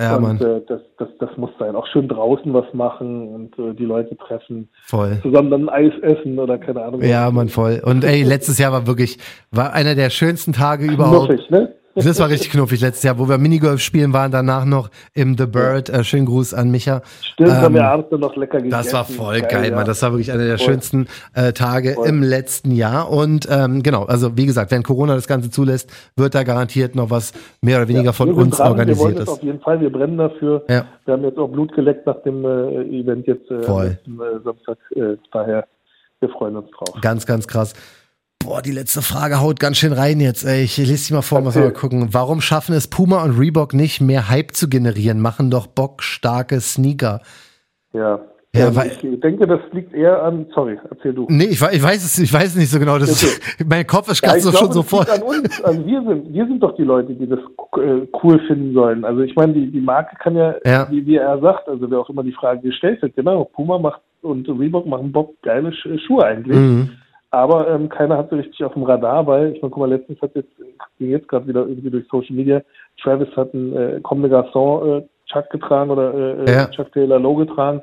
Ja, und äh, das, das, das muss sein. Auch schön draußen was machen und äh, die Leute treffen, voll. zusammen dann Eis essen oder keine Ahnung. Ja, Mann, voll. Und ey, letztes Jahr war wirklich, war einer der schönsten Tage überhaupt. Knuffig, ne? Das war richtig knuffig letztes Jahr, wo wir Minigolf spielen waren, danach noch im The Bird. Äh, schönen Gruß an Micha. Stimmt, haben wir Ähm, abends noch lecker gegessen. Das war voll geil, ja. Mann. Das war wirklich einer der Voll. schönsten äh, Tage Voll. im letzten Jahr. Und ähm, genau, also wie gesagt, wenn Corona das Ganze zulässt, wird da garantiert noch was mehr oder weniger von wir sind uns dran, Wir wollen organisiert das ist. auf jeden Fall, wir brennen dafür. Ja. Wir haben jetzt auch Blut geleckt nach dem äh, Event jetzt äh, Voll. am letzten, äh, Samstag. Äh, daher, wir freuen uns drauf. Ganz, ganz krass. Boah, die letzte Frage haut ganz schön rein jetzt. Ey. Ich lese die mal vor, muss mal gucken. Warum schaffen es Puma und Reebok nicht, mehr Hype zu generieren? Machen doch bockstarke Sneaker. Ja. Ja, weil- ich denke, das liegt eher an, sorry, erzähl du. Nee, ich, ich weiß es, ich weiß es nicht so genau. Das ist, mein Kopf ist Ja, gerade ich so glaube, schon liegt an uns. Also wir sind, wir sind doch die Leute, die das äh, cool finden sollen. Also ich meine, die, die Marke kann ja, Ja. Wie, wie er sagt, also wer auch immer die Frage gestellt hat, genau, Puma macht und Reebok machen Bock geile Sch Schuhe eigentlich. Mhm. Aber ähm, keiner hat so richtig auf dem Radar, weil ich meine, guck mal, letztens hat jetzt, ging jetzt gerade wieder irgendwie durch Social Media, Travis hat einen äh, Comme des Garçons äh, Chuck getragen oder äh, Ja. Chuck Taylor Low getragen,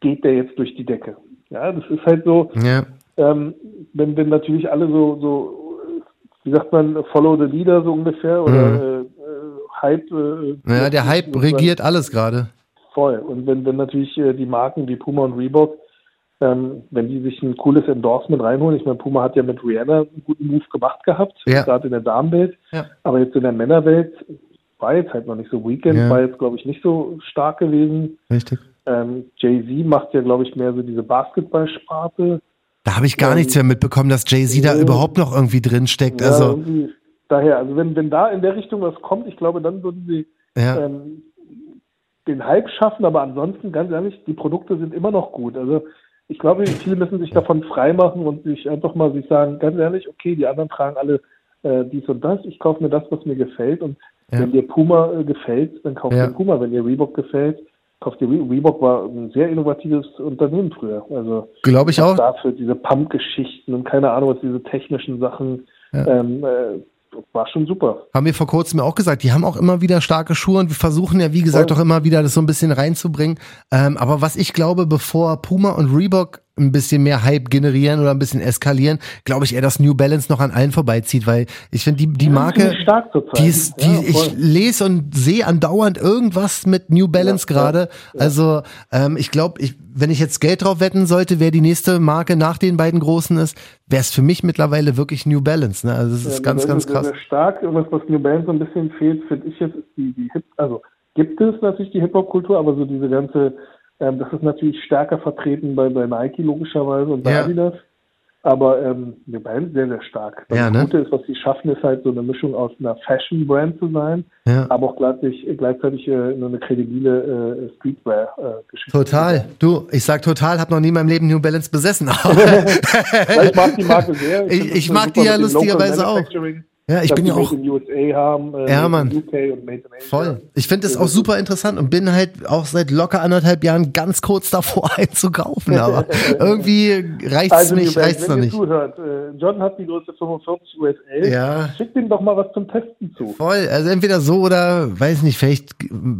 geht der jetzt durch die Decke. Ja, das ist halt so, Ja, ähm, wenn, wenn natürlich alle so, so, äh, wie sagt man, follow the leader so ungefähr oder Mhm. äh, äh, Hype. Äh, naja, der Hype regiert alles gerade. Voll. Und wenn, wenn natürlich äh, die Marken wie Puma und Reebok, ähm, wenn die sich ein cooles Endorsement reinholen, ich meine, Puma hat ja mit Rihanna einen guten Move gemacht gehabt, Ja. gerade in der Damenwelt, Ja. aber jetzt in der Männerwelt war jetzt halt noch nicht so Weekend, Ja. war jetzt glaube ich nicht so stark gewesen. Richtig. Ähm, Jay-Z macht ja glaube ich mehr so diese Basketballsparte. Da habe ich gar Ähm, nichts mehr mitbekommen, dass Jay-Z da überhaupt noch irgendwie drin steckt. Also, daher, also wenn, wenn da in der Richtung was kommt, ich glaube, dann würden sie ähm, den Hype schaffen, aber ansonsten, ganz ehrlich, die Produkte sind immer noch gut. Also ich glaube, viele müssen sich davon freimachen und sich einfach mal sich sagen, ganz ehrlich, okay, die anderen tragen alle äh, dies und das, ich kaufe mir das, was mir gefällt und Ja. wenn dir Puma äh, gefällt, dann kauft Ja. dir Puma. Wenn dir Reebok gefällt, kauft dir Re Reebok war ein sehr innovatives Unternehmen früher. Also Glaube ich auch. dafür diese Pump-Geschichten und keine Ahnung, was diese technischen Sachen Ja. ähm, äh, war schon super. Haben wir vor kurzem ja auch gesagt, die haben auch immer wieder starke Schuhe und wir versuchen ja, wie gesagt, Voll. auch immer wieder das so ein bisschen reinzubringen. Ähm, aber was ich glaube, bevor Puma und Reebok ein bisschen mehr Hype generieren oder ein bisschen eskalieren, glaube ich eher, dass New Balance noch an allen vorbeizieht, weil ich finde, die, die Marke, die ist, die, Ja, ich lese und sehe andauernd irgendwas mit New Balance Ja, gerade. Also ähm, ich glaube, ich, wenn ich jetzt Geld drauf wetten sollte, wer die nächste Marke nach den beiden großen ist, wäre es für mich mittlerweile wirklich New Balance. Ne? Also das ist Ja, ganz, ganz krass. Stark. Und was, was New Balance so ein bisschen fehlt, finde ich jetzt, ist die, die Hip, also gibt es natürlich die Hip-Hop-Kultur, aber so diese ganze, ähm, das ist natürlich stärker vertreten bei, bei Nike logischerweise und bei Ja. Adidas. Aber ähm, wir beiden sehr, sehr stark. Das Ja, ne? Gute ist, was sie schaffen, ist halt so eine Mischung aus einer Fashion-Brand zu sein, Ja. aber auch gleichzeitig, gleichzeitig äh, eine kredibile äh, Streetwear-Geschichte. Total. Du, ich sag total, hab noch nie in meinem Leben New Balance besessen. Ich mag die Marke sehr. Ich- ich das mag die ja lustigerweise auch. Ja, ich bin ja auch- Made in USA haben, äh, Ja, Mann. UK und Made in Asia. Voll. Ich finde das auch super interessant und bin halt auch seit locker anderthalb Jahren ganz kurz davor einzukaufen, aber irgendwie reicht's Also, nicht, Balance, reicht's noch wenn ihr nicht. zuhört, äh, John hat die Größe 45 USA. Ja. Schickt ihm doch mal was zum Testen zu. Voll, also entweder so oder weiß nicht, vielleicht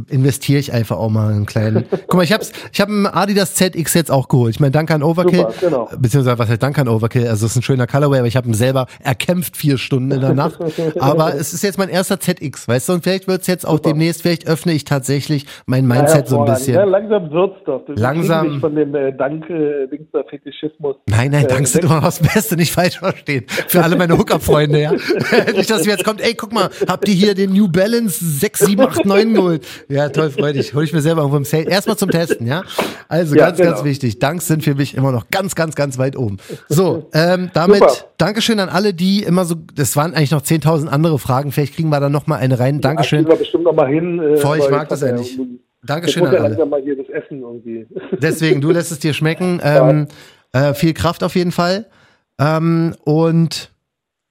investiere ich einfach auch mal einen kleinen. Guck mal, ich hab's, ich habe einen Adidas ZX jetzt auch geholt. Ich meine, danke an Overkill, Super, genau. beziehungsweise was heißt danke an Overkill? Also es ist ein schöner Colorway, aber ich habe ihn selber erkämpft vier Stunden in der Nacht. Aber es ist jetzt mein erster ZX, weißt du? Und vielleicht wird's jetzt auch demnächst, vielleicht öffne ich tatsächlich mein Mindset so ein bisschen. Ja, langsam wird's doch. Du Langsam. dich von dem äh, Dank, äh, Fetischismus. Nein, nein, Äh, Dank sind immer das Beste, nicht falsch verstehen. Für alle meine Hookup-Freunde, ja. nicht, dass mir jetzt kommt, ey, guck mal, habt ihr hier den New Balance 6789 geholt? Ja, toll, freu dich. Hol ich mir selber irgendwo im Sale. Erstmal zum Testen, ja. Also Ja, ganz, ganz genau. wichtig. Danks sind für mich immer noch ganz, ganz, ganz weit oben. So, ähm, damit Super. Dankeschön an alle, die immer so, das waren eigentlich noch 10.000 andere Fragen. Vielleicht kriegen wir da noch mal eine rein. Dankeschön. Kriegen wir bestimmt noch mal hin. Äh, Voll, ich mag das ja nicht. Jetzt Dankeschön an ja alle. mal hier das Essen irgendwie. Deswegen, du lässt es dir schmecken. Ähm, äh, viel Kraft auf jeden Fall. Ähm, und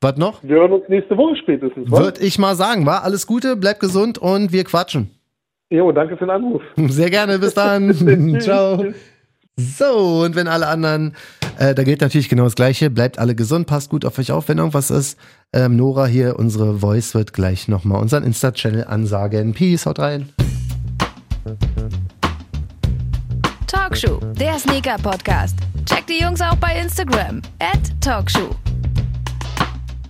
was noch? Wir hören uns nächste Woche spätestens. Würde ich mal sagen, war alles Gute, bleib gesund und wir quatschen. Jo, danke für den Anruf. Sehr gerne, bis dann. Ciao. So, und wenn alle anderen, äh, da gilt natürlich genau das Gleiche, bleibt alle gesund, passt gut auf euch auf, wenn irgendwas ist. Ähm, Nora hier, unsere Voice wird gleich nochmal unseren Insta-Channel ansagen. Peace, haut rein. Talkshow, der Sneaker-Podcast. Checkt die Jungs auch bei Instagram. At Talkshow.